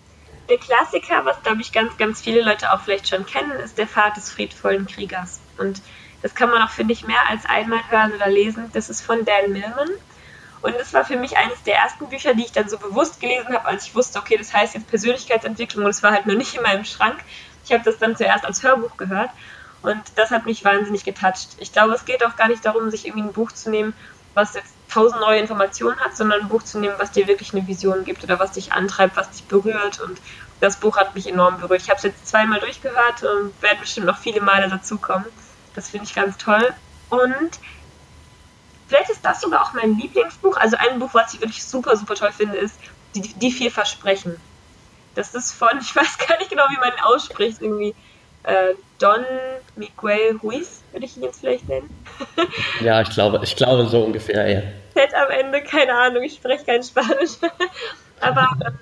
der Klassiker, was glaube ich ganz, ganz viele Leute auch vielleicht schon kennen, ist der Pfad des friedvollen Kriegers. Und das kann man auch, finde ich, mehr als einmal hören oder lesen. Das ist von Dan Millman. Und das war für mich eines der ersten Bücher, die ich dann so bewusst gelesen habe, als ich wusste, okay, das heißt jetzt Persönlichkeitsentwicklung und es war halt nur nicht in meinem Schrank. Ich habe das dann zuerst als Hörbuch gehört und das hat mich wahnsinnig getoucht. Ich glaube, es geht auch gar nicht darum, sich irgendwie ein Buch zu nehmen, was jetzt tausend neue Informationen hat, sondern ein Buch zu nehmen, was dir wirklich eine Vision gibt oder was dich antreibt, was dich berührt. Und das Buch hat mich enorm berührt. Ich habe es jetzt zweimal durchgehört und werde bestimmt noch viele Male dazukommen. Das finde ich ganz toll. Und vielleicht ist das sogar auch mein Lieblingsbuch. Also ein Buch, was ich wirklich super, super toll finde, ist Die, die vier Versprechen. Das ist von, ich weiß gar nicht genau, wie man ihn ausspricht, irgendwie äh, Don Miguel Ruiz, würde ich ihn jetzt vielleicht nennen. ja, ich glaube, ich glaube so ungefähr, ja. Z am Ende, keine Ahnung, ich spreche kein Spanisch. Aber, ähm,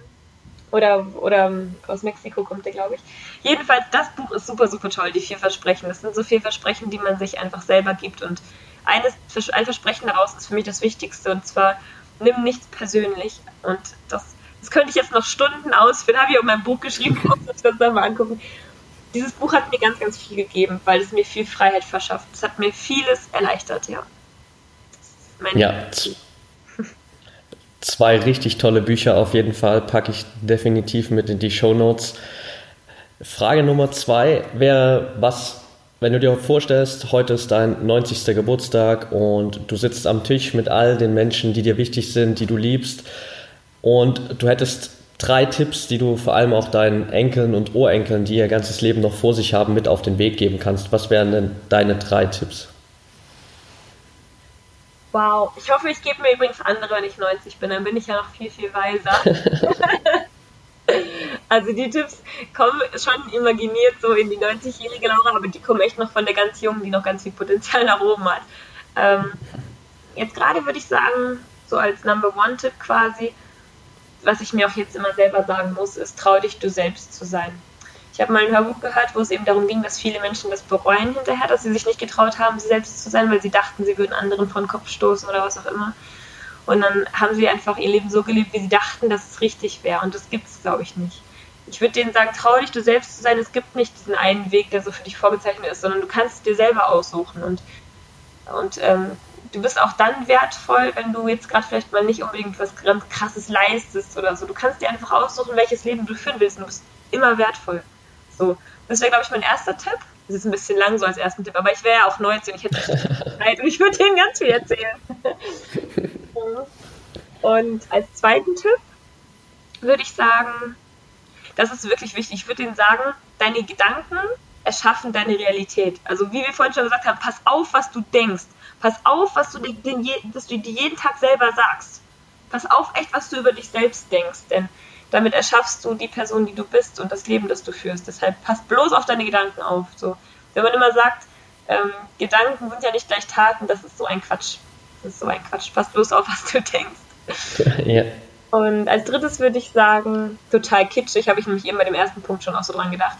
oder, oder aus Mexiko kommt der, glaube ich. Jedenfalls, das Buch ist super, super toll, die vier Versprechen. Das sind so vier Versprechen, die man sich einfach selber gibt. Und eines, ein Versprechen daraus ist für mich das Wichtigste, und zwar, nimm nichts persönlich. Und das, das könnte ich jetzt noch Stunden ausführen, habe ich auch mein Buch geschrieben, muss ich das dann mal angucken dieses Buch hat mir ganz, ganz viel gegeben, weil es mir viel Freiheit verschafft. Es hat mir vieles erleichtert, ja. ja, zwei richtig tolle Bücher auf jeden Fall, packe ich definitiv mit in die Show Notes. Frage Nummer zwei wäre, was, wenn du dir vorstellst, heute ist dein 90. Geburtstag und du sitzt am Tisch mit all den Menschen, die dir wichtig sind, die du liebst und du hättest drei Tipps, die du vor allem auch deinen Enkeln und Urenkeln, die ihr ganzes Leben noch vor sich haben, mit auf den Weg geben kannst. Was wären denn deine drei Tipps? Wow, ich hoffe, ich gebe mir übrigens andere, wenn ich 90 bin, dann bin ich ja noch viel, viel weiser. also die Tipps kommen schon imaginiert so in die 90-jährige Laura, aber die kommen echt noch von der ganz Jungen, die noch ganz viel Potenzial nach oben hat. Ähm, jetzt gerade würde ich sagen, so als Number One-Tipp quasi, was ich mir auch jetzt immer selber sagen muss, ist, trau dich, du selbst zu sein. Ich habe mal ein Hörbuch gehört, wo es eben darum ging, dass viele Menschen das bereuen hinterher, dass sie sich nicht getraut haben, sie selbst zu sein, weil sie dachten, sie würden anderen vor den Kopf stoßen oder was auch immer. Und dann haben sie einfach ihr Leben so gelebt, wie sie dachten, dass es richtig wäre. Und das gibt es, glaube ich, nicht. Ich würde denen sagen, trau dich, du selbst zu sein. Es gibt nicht diesen einen Weg, der so für dich vorgezeichnet ist, sondern du kannst es dir selber aussuchen. Und, und ähm, du bist auch dann wertvoll, wenn du jetzt gerade vielleicht mal nicht unbedingt was ganz krasses leistest oder so. Du kannst dir einfach aussuchen, welches Leben du führen willst. Und du bist immer wertvoll. So, das wäre, glaube ich, mein erster Tipp. Das ist ein bisschen lang so als ersten Tipp, aber ich wäre ja auch 19, ich hätte Zeit und ich würde denen ganz viel erzählen. und als zweiten Tipp würde ich sagen, das ist wirklich wichtig. Ich würde denen sagen, deine Gedanken erschaffen deine Realität. Also wie wir vorhin schon gesagt haben, pass auf, was du denkst. Pass auf, was du, den, dass du dir jeden Tag selber sagst. Pass auf echt, was du über dich selbst denkst. Denn damit erschaffst du die Person, die du bist und das Leben, das du führst. Deshalb passt bloß auf deine Gedanken auf. So. Wenn man immer sagt, ähm, Gedanken sind ja nicht gleich Taten, das ist so ein Quatsch. Das ist so ein Quatsch. Pass bloß auf, was du denkst. Ja. Und als drittes würde ich sagen, total kitschig, habe ich nämlich eben bei dem ersten Punkt schon auch so dran gedacht.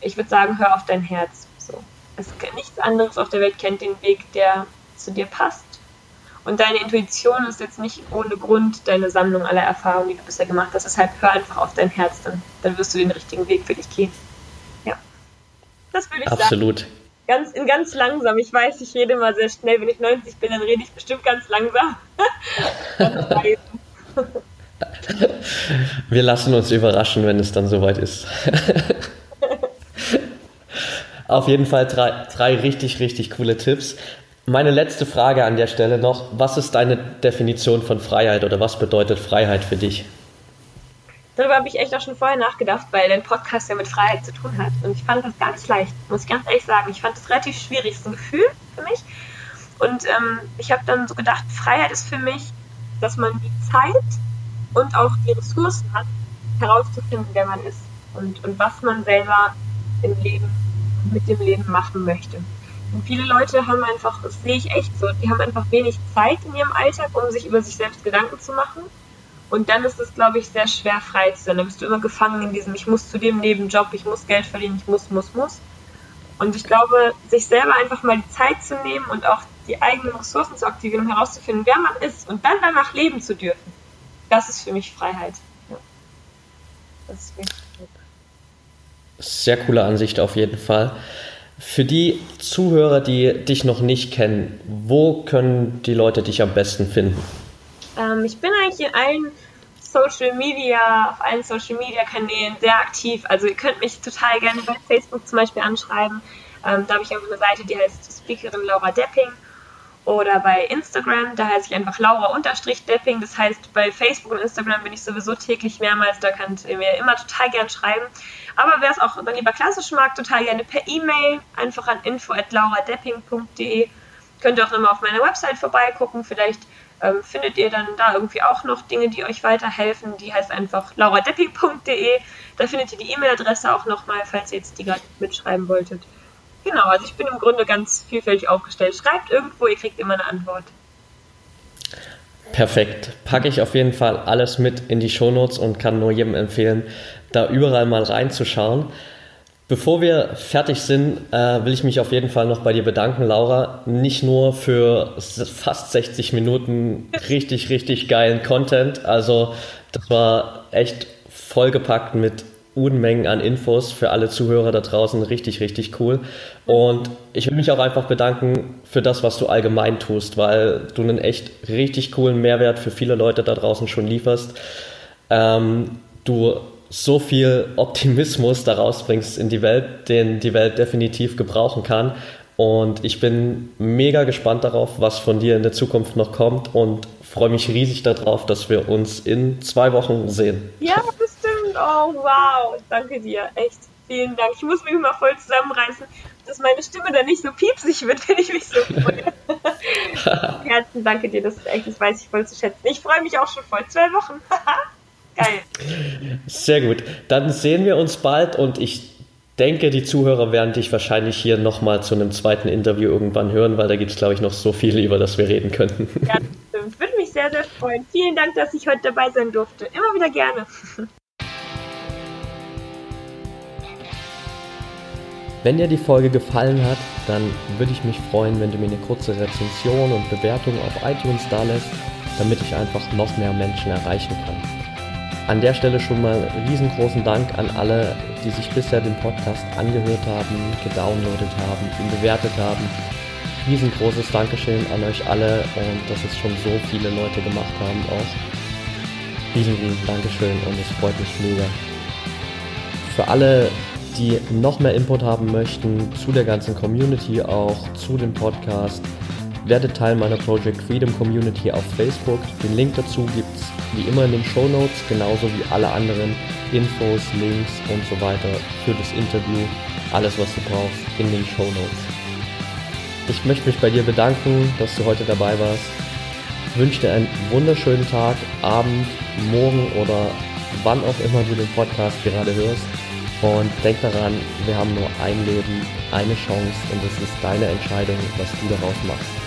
Ich würde sagen, hör auf dein Herz. So. Es, nichts anderes auf der Welt kennt den Weg, der zu dir passt und deine Intuition ist jetzt nicht ohne Grund deine Sammlung aller Erfahrungen, die du bisher gemacht hast. Deshalb hör einfach auf dein Herz, dann, dann wirst du den richtigen Weg für dich gehen. Ja. Das würde ich Absolut. sagen. Ganz, in ganz langsam. Ich weiß, ich rede mal sehr schnell. Wenn ich 90 bin, dann rede ich bestimmt ganz langsam. Wir lassen uns überraschen, wenn es dann soweit ist. Auf jeden Fall drei, drei richtig, richtig coole Tipps. Meine letzte Frage an der Stelle noch. Was ist deine Definition von Freiheit oder was bedeutet Freiheit für dich? Darüber habe ich echt auch schon vorher nachgedacht, weil dein Podcast ja mit Freiheit zu tun hat. Und ich fand das nicht leicht, muss ich ganz ehrlich sagen. Ich fand das relativ schwierig. Ist ein Gefühl für mich. Und ähm, ich habe dann so gedacht, Freiheit ist für mich, dass man die Zeit und auch die Ressourcen hat, herauszufinden, wer man ist und, und was man selber im Leben, mit dem Leben machen möchte. Viele Leute haben einfach, das sehe ich echt so, die haben einfach wenig Zeit in ihrem Alltag, um sich über sich selbst Gedanken zu machen. Und dann ist es, glaube ich, sehr schwer frei zu sein. Da bist du immer gefangen in diesem, ich muss zu dem Nebenjob, ich muss Geld verdienen, ich muss, muss, muss. Und ich glaube, sich selber einfach mal die Zeit zu nehmen und auch die eigenen Ressourcen zu aktivieren, um herauszufinden, wer man ist und dann danach leben zu dürfen, das ist für mich Freiheit. Ja. Das ist wichtig. Sehr coole Ansicht auf jeden Fall. Für die Zuhörer, die dich noch nicht kennen, wo können die Leute dich am besten finden? Ähm, ich bin eigentlich in allen Social Media, auf allen Social Media Kanälen sehr aktiv. Also ihr könnt mich total gerne bei Facebook zum Beispiel anschreiben. Ähm, da habe ich einfach eine Seite, die heißt Speakerin Laura Depping. Oder bei Instagram, da heiße ich einfach Laura-Depping. Das heißt, bei Facebook und Instagram bin ich sowieso täglich mehrmals, da könnt ihr mir immer total gern schreiben. Aber wer es auch dann lieber klassisch mag, total gerne per E-Mail, einfach an info.lauradepping.de. Könnt ihr auch nochmal auf meiner Website vorbeigucken. Vielleicht ähm, findet ihr dann da irgendwie auch noch Dinge, die euch weiterhelfen. Die heißt einfach lauradepping.de. Da findet ihr die E-Mail-Adresse auch nochmal, falls ihr jetzt die gerade mitschreiben wolltet. Genau, also ich bin im Grunde ganz vielfältig aufgestellt. Schreibt irgendwo, ihr kriegt immer eine Antwort. Perfekt. Packe ich auf jeden Fall alles mit in die Shownotes und kann nur jedem empfehlen, da überall mal reinzuschauen. Bevor wir fertig sind, äh, will ich mich auf jeden Fall noch bei dir bedanken, Laura. Nicht nur für fast 60 Minuten richtig, richtig geilen Content. Also, das war echt vollgepackt mit Unmengen an Infos für alle Zuhörer da draußen. Richtig, richtig cool. Und ich will mich auch einfach bedanken für das, was du allgemein tust, weil du einen echt richtig coolen Mehrwert für viele Leute da draußen schon lieferst. Ähm, du so viel Optimismus daraus bringst in die Welt, den die Welt definitiv gebrauchen kann. Und ich bin mega gespannt darauf, was von dir in der Zukunft noch kommt und freue mich riesig darauf, dass wir uns in zwei Wochen sehen. Ja. Oh, wow. Danke dir. Echt. Vielen Dank. Ich muss mich immer voll zusammenreißen, dass meine Stimme dann nicht so piepsig wird, wenn ich mich so freue. Herzen danke dir. Das ist echt, das weiß ich voll zu schätzen. Ich freue mich auch schon voll. Zwei Wochen. Geil. Sehr gut. Dann sehen wir uns bald und ich denke, die Zuhörer werden dich wahrscheinlich hier nochmal zu einem zweiten Interview irgendwann hören, weil da gibt es, glaube ich, noch so viel, über das wir reden könnten. Ja, das stimmt. Würde mich sehr, sehr freuen. Vielen Dank, dass ich heute dabei sein durfte. Immer wieder gerne. Wenn dir die Folge gefallen hat, dann würde ich mich freuen, wenn du mir eine kurze Rezension und Bewertung auf iTunes da lässt, damit ich einfach noch mehr Menschen erreichen kann. An der Stelle schon mal riesengroßen Dank an alle, die sich bisher den Podcast angehört haben, gedownloadet haben, ihn bewertet haben. Riesengroßes Dankeschön an euch alle und dass es schon so viele Leute gemacht haben auch. Riesen, riesen Dankeschön und es freut mich mega. Für alle, die noch mehr Input haben möchten zu der ganzen Community, auch zu dem Podcast, werdet Teil meiner Project Freedom Community auf Facebook. Den Link dazu gibt es wie immer in den Show Notes, genauso wie alle anderen Infos, Links und so weiter für das Interview. Alles, was du brauchst, in den Show Notes. Ich möchte mich bei dir bedanken, dass du heute dabei warst. Ich wünsche dir einen wunderschönen Tag, Abend, Morgen oder wann auch immer du den Podcast gerade hörst. Und denk daran, wir haben nur ein Leben, eine Chance und es ist deine Entscheidung, was du daraus machst.